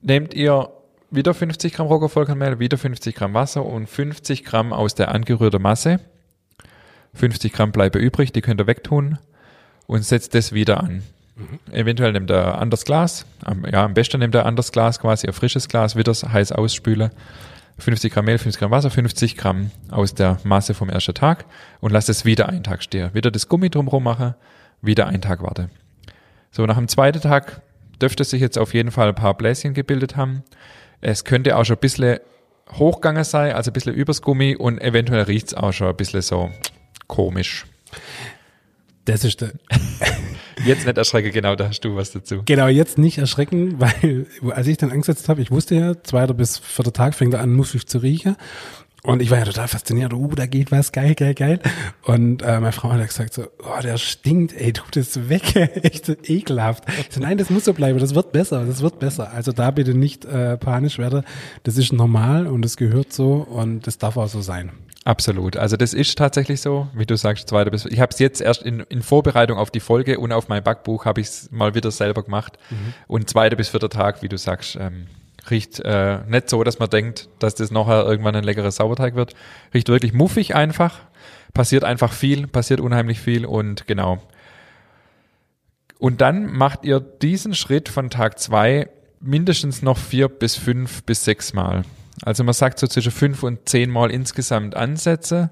nehmt ihr wieder 50 Gramm Roggenvollkornmehl, wieder 50 Gramm Wasser und 50 Gramm aus der angerührten Masse. 50 Gramm bleiben übrig, die könnt ihr wegtun und setzt das wieder an. Eventuell nehmt ihr ein anderes Glas, am, ja, am besten ihr ein anderes Glas, quasi ein frisches Glas, wieder heiß ausspülen. 50 Gramm Mehl, 50 Gramm Wasser, 50 Gramm aus der Masse vom ersten Tag und lasst es wieder einen Tag stehen. Wieder das Gummi drumherum machen, wieder einen Tag warten. So, nach dem zweiten Tag dürfte sich jetzt auf jeden Fall ein paar Bläschen gebildet haben. Es könnte auch schon ein bisschen hochgegangen sein, also ein bisschen übers Gummi und eventuell riecht's auch schon ein bisschen so komisch.
Das ist der, [LAUGHS]
Jetzt nicht erschrecken, genau, da hast du was dazu.
Genau, jetzt nicht erschrecken, [LAUGHS] weil als ich dann angesetzt habe, ich wusste ja, zweiter bis vierter Tag fängt er an, muffig zu riechen. Und ich war ja total fasziniert, uh, da geht was, geil, geil, geil. Und äh, meine Frau hat ja gesagt so, oh, der stinkt, ey, tu das weg, [LAUGHS] echt ekelhaft. Ich so, nein, das muss so bleiben, das wird besser, das wird besser. Also da bitte nicht äh, panisch werden, das ist normal und das gehört so und das darf auch so sein.
Absolut. Also das ist tatsächlich so, wie du sagst, zweiter bis. Ich habe es jetzt erst in, in Vorbereitung auf die Folge und auf mein Backbuch habe ich es mal wieder selber gemacht. Und zweiter bis vierter Tag, wie du sagst, ähm, riecht äh, nicht so, dass man denkt, dass das nachher irgendwann ein leckerer Sauerteig wird. Riecht wirklich muffig einfach. Passiert einfach viel, passiert unheimlich viel und genau. Und dann macht ihr diesen Schritt von Tag zwei mindestens noch vier bis fünf bis sechs Mal. Also man sagt so zwischen fünf und zehn Mal insgesamt Ansätze.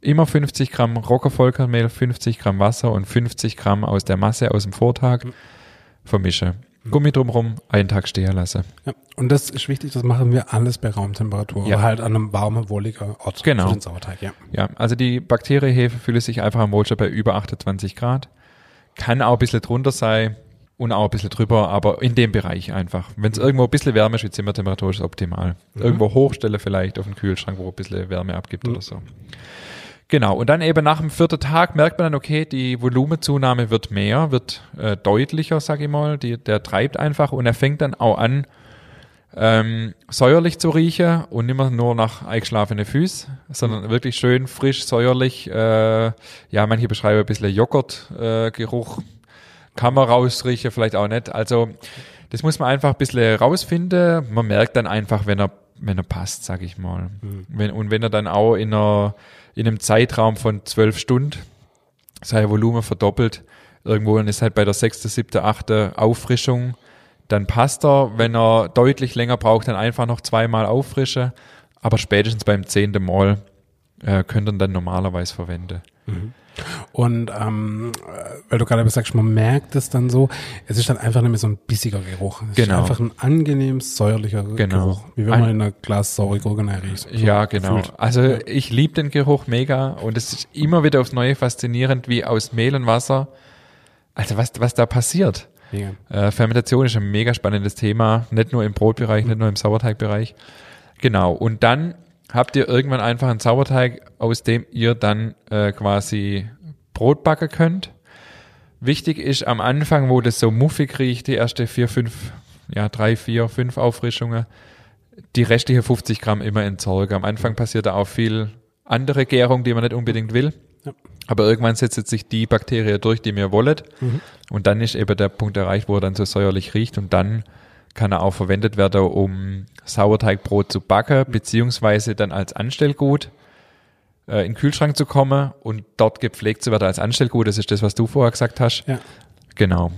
Immer 50 Gramm Roggenvollkornmehl, 50 Gramm Wasser und 50 Gramm aus der Masse aus dem Vortag vermische. Gummi drumherum, einen Tag stehen lasse.
Ja, und das ist wichtig, das machen wir alles bei Raumtemperatur,
Ja.
aber halt an einem warmen, wohliger Ort
Genau.
für den Sauerteig, ja.
Ja, also die Bakteriehefe fühlt sich einfach am Motor bei über 28 Grad. Kann auch ein bisschen drunter sein und auch ein bisschen drüber, aber in dem Bereich einfach. Wenn es irgendwo ein bisschen wärmer ist, wie Zimmertemperatur ist optimal. Irgendwo hochstelle vielleicht auf den Kühlschrank, wo ein bisschen Wärme abgibt oder so. Genau, und dann eben nach dem vierten Tag merkt man dann, okay, die Volumenzunahme wird mehr, wird äh, deutlicher, sag ich mal. Die, der treibt einfach und er fängt dann auch an, ähm, säuerlich zu riechen und nicht mehr nur nach eingeschlafene Füße, sondern wirklich schön frisch, säuerlich. Äh, ja, manche beschreiben ein bisschen Joghurtgeruch. Äh, Kann man rausriechen, vielleicht auch nicht. Also das muss man einfach ein bisschen rausfinden. Man merkt dann einfach, wenn er, wenn er passt, sag ich mal. Wenn, und wenn er dann auch in, einer, in einem Zeitraum von zwölf Stunden sein Volumen verdoppelt, irgendwo dann ist halt bei der sechste, siebte, achte Auffrischung, dann passt er. Wenn er deutlich länger braucht, dann einfach noch zweimal auffrischen. Aber spätestens beim zehnten Mal äh, könnt ihr ihn dann normalerweise verwenden.
Und ähm, äh, weil du gerade sagst, man merkt es dann so, es ist dann einfach nicht mehr so ein bissiger Geruch. Es
Genau.
ist einfach ein angenehm säuerlicher
Genau.
Geruch. Wie wenn
Ein-
man in einer Glas saure Gurkenei riecht. So
Ja, genau.
gefühlt.
Also ich liebe den Geruch mega und es ist immer wieder aufs Neue faszinierend, wie aus Mehl und Wasser, also was, was da passiert. Äh, Fermentation ist ein mega spannendes Thema, nicht nur im Brotbereich, nicht nur im Sauerteigbereich. Genau. Und dann habt ihr irgendwann einfach einen Sauerteig, aus dem ihr dann äh, quasi Brot backen könnt. Wichtig ist am Anfang, wo das so muffig riecht, die erste vier, fünf, ja, drei, vier, fünf Auffrischungen, die restliche 50 Gramm immer entsorgen. Am Anfang passiert da auch viel andere Gärung, die man nicht unbedingt will.
Ja.
Aber irgendwann setzt sich die Bakterie durch, die mir wollet. Und dann ist eben der Punkt erreicht, wo er dann so säuerlich riecht. Und dann kann er auch verwendet werden, um Sauerteigbrot zu backen, beziehungsweise dann als Anstellgut äh, in den Kühlschrank zu kommen und dort gepflegt zu werden als Anstellgut. Das ist das, was du vorher gesagt hast.
Ja.
Genau.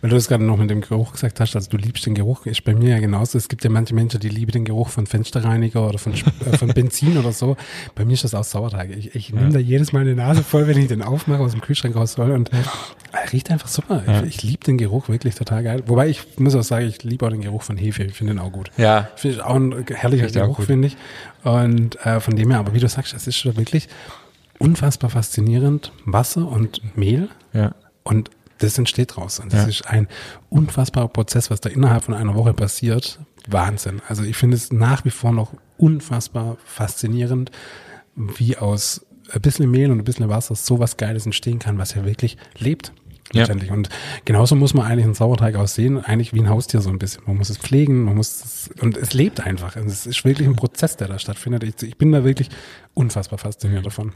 Weil du das gerade noch mit dem Geruch gesagt hast, also du liebst den Geruch, ist bei mir ja genauso. Es gibt ja manche Menschen, die lieben den Geruch von Fensterreiniger oder von, äh, von [LAUGHS] Benzin oder so. Bei mir ist das auch Sauerteig. Ich, ich nehme da jedes Mal eine Nase voll, wenn ich den aufmache, aus dem Kühlschrank raushole und er riecht einfach super.
Ja.
Ich, ich liebe den Geruch wirklich total geil. Wobei ich muss auch sagen, ich liebe auch den Geruch von Hefe. Ich finde den auch gut.
Ja.
Finde ich auch ein herrlicher
Riecht
Geruch, finde ich. Und äh, von dem her, aber wie du sagst, es ist schon wirklich unfassbar faszinierend. Wasser und Mehl
Ja.
und das entsteht draus. Und das
Ja.
ist ein unfassbarer Prozess, was da innerhalb von einer Woche passiert. Wahnsinn. Also ich finde es nach wie vor noch unfassbar faszinierend, wie aus ein bisschen Mehl und ein bisschen Wasser so was Geiles entstehen kann, was ja wirklich lebt.
Ja.
Letztendlich. Und genauso muss man eigentlich einen Sauerteig aussehen, eigentlich wie ein Haustier so ein bisschen. Man muss es pflegen, man muss es, und es lebt einfach. Und es ist wirklich ein Prozess, der da stattfindet. Ich, ich bin da wirklich unfassbar fasziniert davon.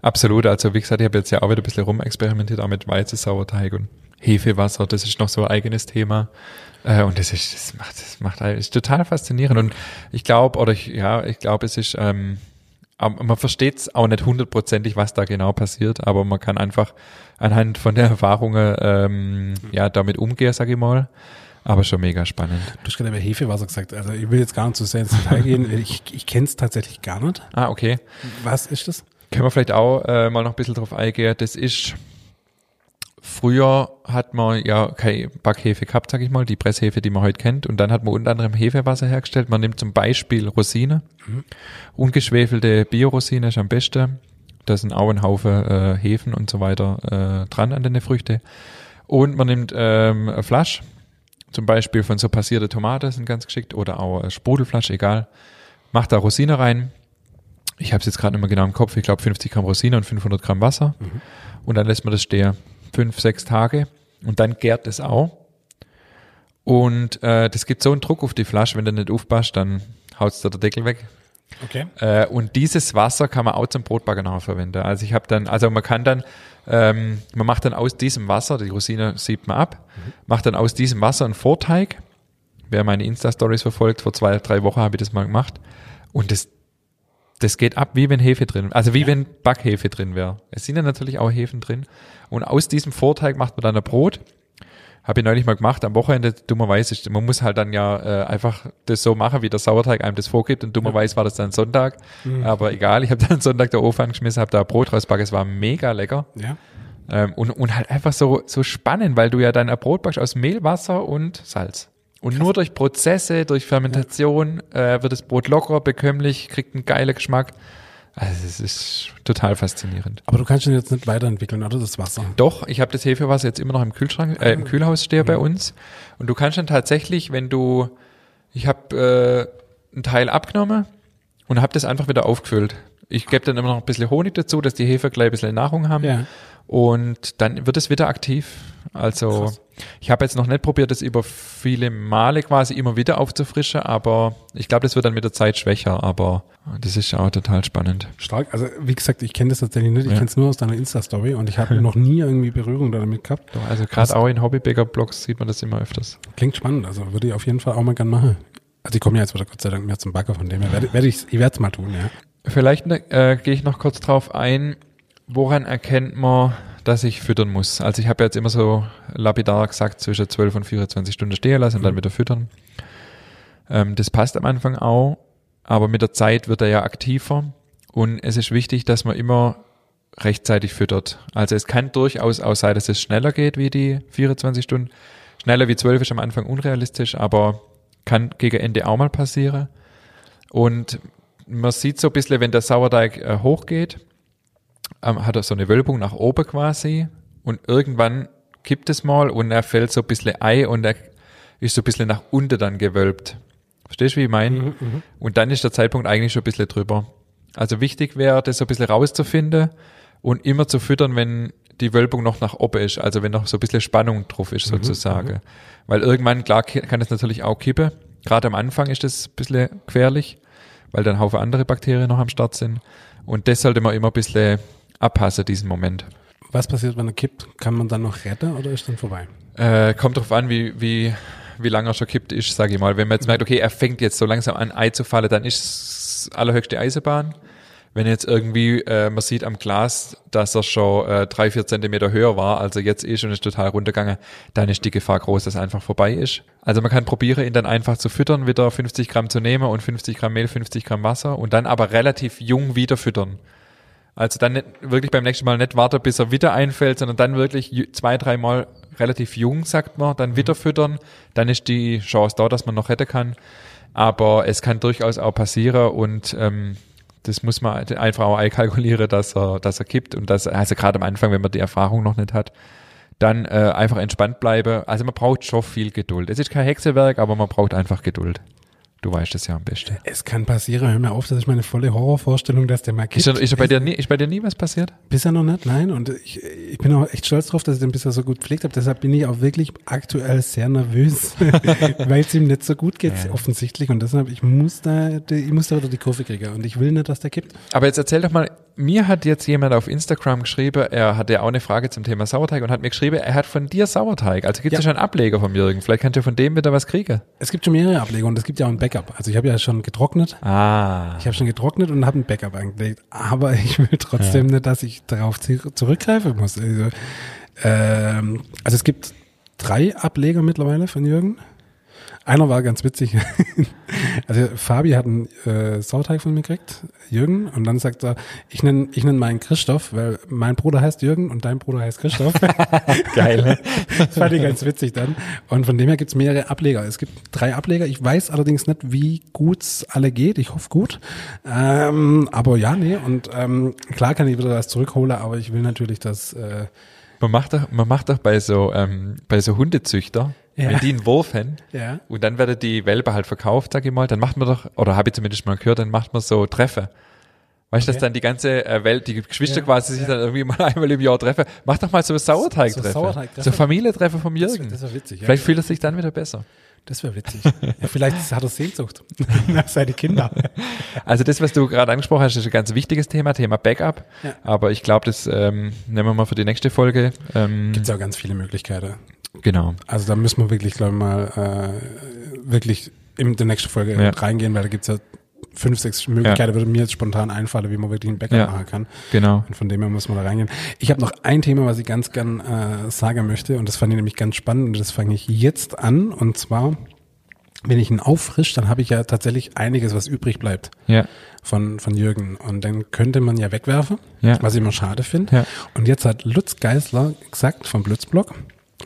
Absolut. Also wie gesagt, ich habe jetzt ja auch wieder ein bisschen rumexperimentiert, auch mit Weizensauerteig und Hefewasser. Das ist noch so ein eigenes Thema. Äh, und das ist, das macht, das macht, ist total faszinierend. Und ich glaube, oder ich, ja, ich glaube, es ist, ähm, man versteht es auch nicht hundertprozentig, was da genau passiert, aber man kann einfach anhand von der Erfahrungen ähm, ja damit umgehen, sag ich mal. Aber schon mega spannend.
Du hast gerade über Hefewasser gesagt. Also ich will jetzt gar nicht zu sehr ins Detail gehen. [LAUGHS] Ich, ich kenne es tatsächlich gar nicht.
Ah, okay.
Was ist das?
Können wir vielleicht auch äh, mal noch ein bisschen drauf eingehen. Das ist, früher hat man ja keine Backhefe gehabt, sag ich mal, die Presshefe, die man heute kennt. Und dann hat man unter anderem Hefewasser hergestellt. Man nimmt zum Beispiel Rosine. Ungeschwefelte Biorosine ist am besten. Da sind auch ein Haufen äh, Hefen und so weiter äh, dran an den Früchte. Und man nimmt ähm, eine Flasche, zum Beispiel von so passierte Tomate sind ganz geschickt oder auch eine Sprudelflasche, egal. Macht da Rosine rein, ich habe es jetzt gerade nicht mehr genau im Kopf, ich glaube 50 Gramm Rosine und 500 Gramm Wasser. Und dann lässt man das stehen. Fünf, sechs Tage. Und dann gärt es auch. Und äh, das gibt so einen Druck auf die Flasche, wenn du nicht aufpasst, dann haut's da der Deckel weg.
Okay.
Äh, und dieses Wasser kann man auch zum Brotbacken nachher verwenden. Also ich habe dann, also man kann dann, ähm, man macht dann aus diesem Wasser, die Rosine siebt man ab, macht dann aus diesem Wasser einen Vorteig. Wer meine Insta-Stories verfolgt, vor zwei, drei Wochen habe ich das mal gemacht. Und das, das geht ab, wie wenn Hefe drin, also wie wenn Backhefe drin wäre. Es sind ja natürlich auch Hefen drin. Und aus diesem Vorteig macht man dann ein Brot. Habe ich neulich mal gemacht, am Wochenende, dummerweise, man muss halt dann ja äh, einfach das so machen, wie der Sauerteig einem das vorgibt und dummerweise war das dann Sonntag, aber egal, ich habe [LAUGHS] dann Sonntag der Ofen angeschmissen, habe da Brot rausgebacken, es war mega lecker
Ja.
ähm, und, und halt einfach so, so spannend, weil du ja dann ein Brot backst aus Mehl, Wasser und Salz. Und nur durch Prozesse, durch Fermentation äh, wird das Brot locker, bekömmlich, kriegt einen geilen Geschmack. Also es ist total faszinierend.
Aber du kannst ihn jetzt nicht weiterentwickeln, oder? Das Wasser.
Doch, ich habe das Hefewasser jetzt immer noch im Kühlschrank, äh, im Kühlhaus stehen bei uns. Und du kannst dann tatsächlich, wenn du, ich habe äh, einen Teil abgenommen und habe das einfach wieder aufgefüllt. Ich gebe dann immer noch ein bisschen Honig dazu, dass die Hefe gleich ein bisschen Nahrung haben.
Ja.
Und dann wird es wieder aktiv. Also
Krass.
ich habe jetzt noch nicht probiert, das über viele Male quasi immer wieder aufzufrischen, aber ich glaube, das wird dann mit der Zeit schwächer, aber das ist auch total spannend.
Stark. Also wie gesagt, ich kenne das tatsächlich nicht. Ich
Ja.
kenne es nur aus deiner Insta-Story und ich habe [LAUGHS] noch nie irgendwie Berührung damit gehabt.
Doch, Also gerade auch in Hobbybäcker-Blogs sieht man das immer öfters.
Klingt spannend. Also würde ich auf jeden Fall auch mal gern machen. Also ich komme ja jetzt wieder Gott sei Dank mehr zum Backer, von dem her werde, werde ich, ich werde es mal tun, ja.
Vielleicht äh, gehe ich noch kurz drauf ein, woran erkennt man, dass ich füttern muss? Also ich habe jetzt immer so lapidar gesagt, zwischen 12 und 24 Stunden stehen lassen und dann wieder füttern. Ähm, das passt am Anfang auch, aber mit der Zeit wird er ja aktiver und es ist wichtig, dass man immer rechtzeitig füttert. Also es kann durchaus auch sein, dass es schneller geht wie die 24 Stunden. Schneller wie 12 ist am Anfang unrealistisch, aber kann gegen Ende auch mal passieren. Und man sieht so ein bisschen, wenn der Sauerteig äh, hochgeht, ähm, hat er so eine Wölbung nach oben quasi und irgendwann kippt es mal und er fällt so ein bisschen Ei und er ist so ein bisschen nach unten dann gewölbt. Verstehst du, wie ich meine? Und dann ist der Zeitpunkt eigentlich schon ein bisschen drüber. Also wichtig wäre, das so ein bisschen rauszufinden und immer zu füttern, wenn die Wölbung noch nach oben ist, also wenn noch so ein bisschen Spannung drauf ist sozusagen. Weil irgendwann, klar, kann es natürlich auch kippen. Gerade am Anfang ist das ein bisschen gefährlich, weil dann Haufen andere Bakterien noch am Start sind. Und das sollte man immer ein bisschen abpassen, diesen Moment.
Was passiert, wenn er kippt? Kann man dann noch retten oder ist dann vorbei?
Äh, kommt drauf an, wie, wie, wie lange er schon kippt ist, sage ich mal. Wenn man jetzt merkt, okay, er fängt jetzt so langsam an, Ei zu fallen, dann ist es allerhöchste Eisenbahn. Wenn jetzt irgendwie äh, man sieht am Glas, dass er schon äh, drei, vier Zentimeter höher war, als er jetzt ist und ist total runtergegangen, dann ist die Gefahr groß, dass er einfach vorbei ist. Also man kann probieren, ihn dann einfach zu füttern, wieder 50 Gramm zu nehmen und 50 Gramm Mehl, 50 Gramm Wasser und dann aber relativ jung wieder füttern. Also dann nicht, wirklich beim nächsten Mal nicht warten, bis er wieder einfällt, sondern dann wirklich zwei, dreimal relativ jung, sagt man, dann wieder füttern. Dann ist die Chance da, dass man noch retten kann. Aber es kann durchaus auch passieren und ähm, das muss man einfach auch einkalkulieren, dass er, dass er kippt und dass, also gerade am Anfang, wenn man die Erfahrung noch nicht hat, dann äh, einfach entspannt bleiben. Also man braucht schon viel Geduld. Es ist kein Hexewerk, aber man braucht einfach Geduld. Du weißt es ja am besten.
Es kann passieren, hör mir auf, das ist meine volle Horrorvorstellung, dass der mal kippt.
Ist, er- ist, er bei dir nie, ist bei dir nie was passiert?
Bisher noch nicht, nein. Und ich, ich bin auch echt stolz drauf, dass ich den bisher so gut gepflegt habe. Deshalb bin ich auch wirklich aktuell sehr nervös, [LAUGHS] weil es ihm nicht so gut geht, offensichtlich. Und deshalb, ich muss da, ich muss da wieder die Kurve kriegen. Und ich will nicht, dass der kippt.
Aber jetzt erzähl doch mal, mir hat jetzt jemand auf Instagram geschrieben, er hatte ja auch eine Frage zum Thema Sauerteig und hat mir geschrieben, er hat von dir Sauerteig. Also gibt es
Ja.
ja. schon einen Ableger vom Jürgen. Vielleicht kannst du von dem wieder was kriegen.
Es gibt schon mehrere Ableger und es gibt ja auch ein Backup. Also ich habe ja schon getrocknet.
Ah.
Ich habe schon getrocknet und habe ein Backup angelegt. Aber ich will trotzdem nicht, dass ich darauf zu- zurückgreifen muss. Also, ähm, also es gibt drei Ableger mittlerweile von Jürgen. Einer war ganz witzig. [LAUGHS] Also Fabi hat einen äh, Sauerteig von mir gekriegt, Jürgen, und dann sagt er, ich nenne ich nenn meinen Christoph, weil mein Bruder heißt Jürgen und dein Bruder heißt Christoph. [LAUGHS]
Geil. [LAUGHS]
Das fand ich ganz witzig dann. Und von dem her gibt's mehrere Ableger. Es gibt drei Ableger. Ich weiß allerdings nicht, wie gut's alle geht. Ich hoffe gut. Ähm, aber ja, nee. Und ähm, klar kann ich wieder was zurückholen, aber ich will natürlich, dass äh,
Man macht doch, man macht doch bei so, ähm, bei so Hundezüchter,
Ja.
wenn die einen Wurf haben
ja.
und dann werden die Welpe halt verkauft, sag ich mal, dann macht man doch, oder habe ich zumindest mal gehört, dann macht man so Treffe. Weißt du, dass
Okay.
dann die ganze äh, Welt, die Geschwister
Ja,
quasi sich dann irgendwie mal [LAUGHS] einmal im Jahr treffen. Mach doch mal so Sauerteigtreffe.
So Sauerteigtreffe.
So Familientreffe vom Jürgen.
das wäre witzig. Ja.
Vielleicht fühlt er sich dann wieder besser.
Das wäre witzig. Ja, vielleicht hat er Sehnsucht [LAUGHS] nach seine Kinder. [LAUGHS]
Also das, was du gerade angesprochen hast, ist ein ganz wichtiges Thema, Thema Backup.
Ja.
Aber ich glaube, das ähm, nehmen wir mal für die nächste Folge. Ähm,
Gibt's ja auch ganz viele Möglichkeiten.
Genau.
Also da müssen wir wirklich, glaube ich mal, äh, wirklich in der nächsten Folge
Ja.
reingehen, weil da gibt's ja fünf, sechs Möglichkeiten, würde mir jetzt spontan einfallen, wie man wirklich ein Backup
Ja.
machen kann.
Genau.
Und von dem her muss man da reingehen. Ich habe noch ein Thema, was ich ganz gern äh, sagen möchte, und das fand ich nämlich ganz spannend, und das fange ich jetzt an. Und zwar, wenn ich ihn auffrisch, dann habe ich ja tatsächlich einiges, was übrig bleibt
Ja.
von, von Jürgen. Und dann könnte man ja wegwerfen,
Ja.
was ich immer schade finde.
Ja.
Und jetzt hat Lutz Geisler gesagt vom Blitzblog,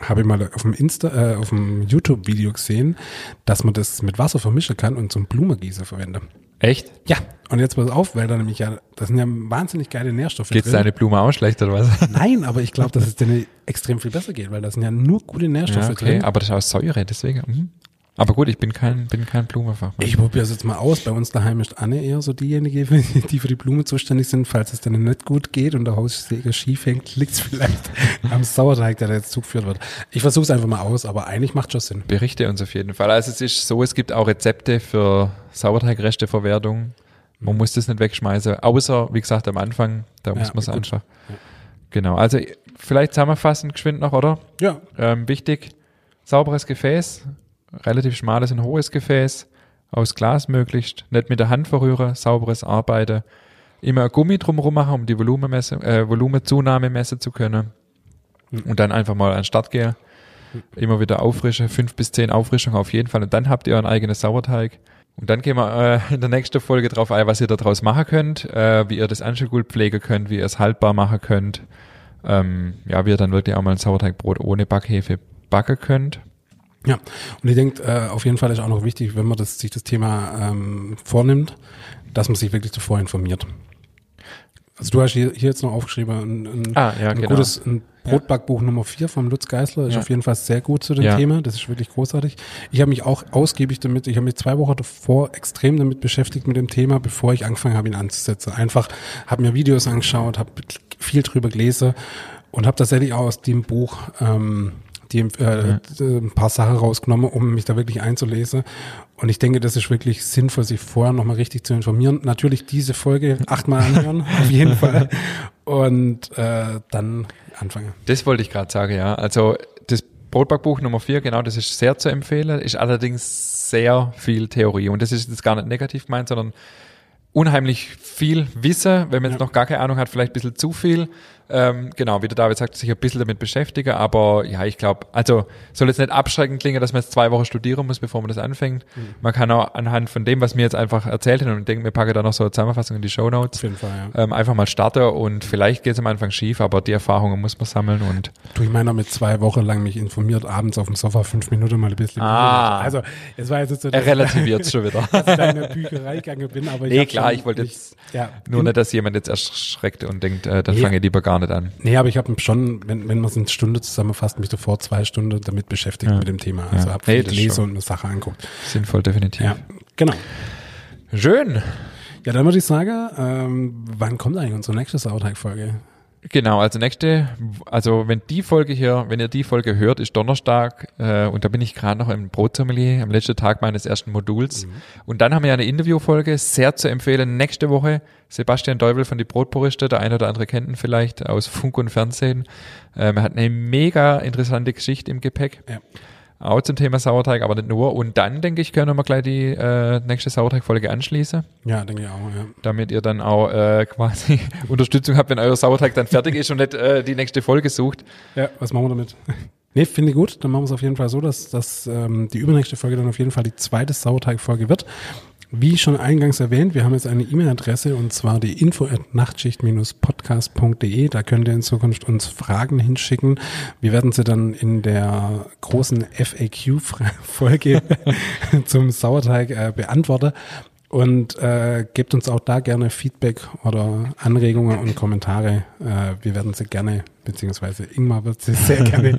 habe ich mal auf dem Insta, äh, auf dem YouTube-Video gesehen, dass man das mit Wasser vermischen kann und zum Blumengießer verwende.
Echt?
Ja, und jetzt pass auf, weil da nämlich ja, das sind ja wahnsinnig geile Nährstoffe
Geht's
drin.
deine Blume auch schlecht oder was? [LAUGHS]
Nein, aber ich glaube, dass es denen extrem viel besser geht, weil da sind ja nur gute Nährstoffe
ja, okay.
drin.
Aber das ist aus Säure, deswegen. Mhm. Aber gut, ich bin kein, bin kein Blumenfachmann.
Ich probiere es jetzt mal aus. Bei uns daheim ist Anne eher so diejenige, [LAUGHS] die für die Blume zuständig sind. Falls es dann nicht gut geht und der Haussäger schief hängt, [LAUGHS] liegt es vielleicht am Sauerteig, der da jetzt zugeführt wird. Ich versuche es einfach mal aus, aber eigentlich macht schon Sinn.
Berichte uns auf jeden Fall. Also es ist so, es gibt auch Rezepte für Sauerteigresteverwertung. Man muss das nicht wegschmeißen, außer, wie gesagt, am Anfang, da
Ja,
muss man es einfach. Genau, also vielleicht zusammenfassend geschwind noch, oder?
Ja,
Ähm, wichtig, sauberes Gefäß, relativ schmales und hohes Gefäß, aus Glas möglichst, nicht mit der Hand verrühren, sauberes Arbeiten, immer Gummi drumherum machen, um die Volumenmesse, äh, Volumenzunahme messen zu können und dann einfach mal an den Start gehen, immer wieder auffrischen, fünf bis zehn Auffrischungen auf jeden Fall und dann habt ihr euren eigenen Sauerteig. Und dann gehen wir äh, in der nächsten Folge drauf ein, was ihr daraus machen könnt, äh, wie ihr das Anschelgut pflegen könnt, wie ihr es haltbar machen könnt. Ähm, ja, wie ihr dann wirklich auch mal ein Sauerteigbrot ohne Backhefe backen könnt.
Ja. Und ich denke, äh, auf jeden Fall ist auch noch wichtig, wenn man das, sich das Thema ähm, vornimmt, dass man sich wirklich zuvor informiert. Also du hast hier, hier jetzt noch aufgeschrieben, ein, ein,
Ah, ja,
ein
genau.
gutes, ein Brotbackbuch Nummer 4 vom Lutz Geisler ist
Ja.
auf jeden Fall sehr gut zu dem
Ja.
Thema. Das ist wirklich großartig. Ich habe mich auch ausgiebig damit, ich habe mich zwei Wochen davor extrem damit beschäftigt mit dem Thema, bevor ich angefangen habe, ihn anzusetzen. Einfach habe mir Videos angeschaut, habe viel drüber gelesen und habe tatsächlich auch aus dem Buch ähm, die, äh, ein paar Sachen rausgenommen, um mich da wirklich einzulesen. Und ich denke, das ist wirklich sinnvoll, sich vorher nochmal richtig zu informieren. Natürlich diese Folge achtmal anhören, [LAUGHS] auf jeden Fall. Und äh, dann anfangen.
Das wollte ich gerade sagen, ja. Also das Brotbackbuch Nummer 4, genau, das ist sehr zu empfehlen, ist allerdings sehr viel Theorie. Und das ist jetzt gar nicht negativ gemeint, sondern unheimlich viel Wissen, wenn man jetzt
Ja.
noch gar keine Ahnung hat, vielleicht ein bisschen zu viel. Ähm, genau, wie der David sagt, sich ein bisschen damit beschäftigen, aber ja, ich glaube, also soll jetzt nicht abschreckend klingen, dass man jetzt zwei Wochen studieren muss, bevor man das anfängt.
Mhm.
Man kann auch anhand von dem, was mir jetzt einfach erzählt haben, und ich denke, wir packen da noch so eine Zusammenfassung in die Show Notes,
Auf jeden Fall, ja.
ähm, einfach mal starten und vielleicht geht es am Anfang schief, aber die Erfahrungen muss man sammeln und
Du, ich meine mit zwei Wochen lang mich informiert, abends auf dem Sofa fünf Minuten mal ein bisschen.
Ah.
Also, es war jetzt so,
er relativiert schon wieder. [LAUGHS]
dass ich in der Bücherei gegangen bin, aber ich
Nee, klar, ich wollte jetzt
ja,
Nur nicht, dass jemand jetzt erschreckt und denkt, äh, dann
Nee.
fange ich lieber gar nicht an.
Nee, aber ich habe schon, wenn, wenn man es in Stunde zusammenfasst, mich davor zwei Stunden damit beschäftigt
Ja.
mit dem Thema. Also
Ja.
habe viel gelesen und eine Sache anguckt.
Sinnvoll, definitiv.
Ja, genau.
Schön.
Ja, dann würde ich sagen, ähm, wann kommt eigentlich unsere nächste Sauerteig-Folge?
Genau, also nächste, also wenn die Folge hier, wenn ihr die Folge hört, ist Donnerstag äh, und da bin ich gerade noch im Brotsommelier am letzten Tag meines ersten Moduls. Und dann haben wir eine Interviewfolge, sehr zu empfehlen, nächste Woche. Sebastian Deuvel von die Brotpuriste, der eine oder andere kennt ihn vielleicht aus Funk und Fernsehen. Ähm, er hat eine mega interessante Geschichte im Gepäck.
Ja.
Auch zum Thema Sauerteig, aber nicht nur. Und dann, denke ich, können wir gleich die äh, nächste Sauerteig-Folge anschließen,
Ja, denke ich auch, ja.
damit ihr dann auch äh, quasi [LAUGHS] Unterstützung habt, wenn euer Sauerteig dann fertig ist und nicht äh, die nächste Folge sucht.
Ja, was machen wir damit? [LAUGHS] Nee, finde ich gut. Dann machen wir es auf jeden Fall so, dass, dass ähm, die übernächste Folge dann auf jeden Fall die zweite Sauerteig-Folge wird. Wie schon eingangs erwähnt, wir haben jetzt eine E-Mail-Adresse und zwar die info at nachtschicht-podcast.de. Da könnt ihr in Zukunft uns Fragen hinschicken. Wir werden sie dann in der großen FAQ-Folge [LAUGHS] zum Sauerteig äh, beantworten. Und äh, gebt uns auch da gerne Feedback oder Anregungen und Kommentare. Äh, wir werden sie gerne, beziehungsweise Ingmar wird sie sehr [LAUGHS] gerne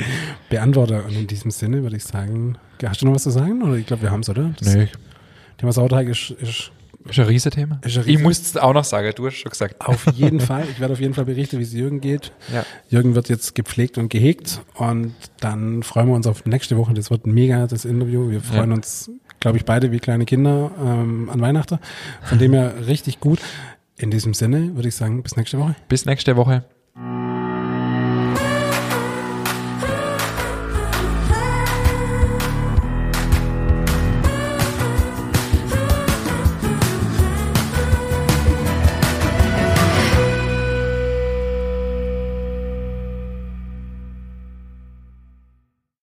beantworten. Und in diesem Sinne würde ich sagen, hast du noch was zu sagen? Oder ich glaube, wir haben es, oder? Das
Nee,
Thema Sauerteig ist, ist
ist ein Riesenthema.
Ist ein
Ich muss es auch noch sagen, du hast schon gesagt.
auf [LAUGHS] jeden Fall, ich werde auf jeden Fall berichten, wie es Jürgen geht.
Ja.
Jürgen wird jetzt gepflegt und gehegt und dann freuen wir uns auf nächste Woche. Das wird mega, das Interview. Wir freuen
Ja.
uns, glaube ich, beide wie kleine Kinder ähm, an Weihnachten. Von dem her richtig gut. In diesem Sinne würde ich sagen, bis nächste Woche.
Bis nächste Woche.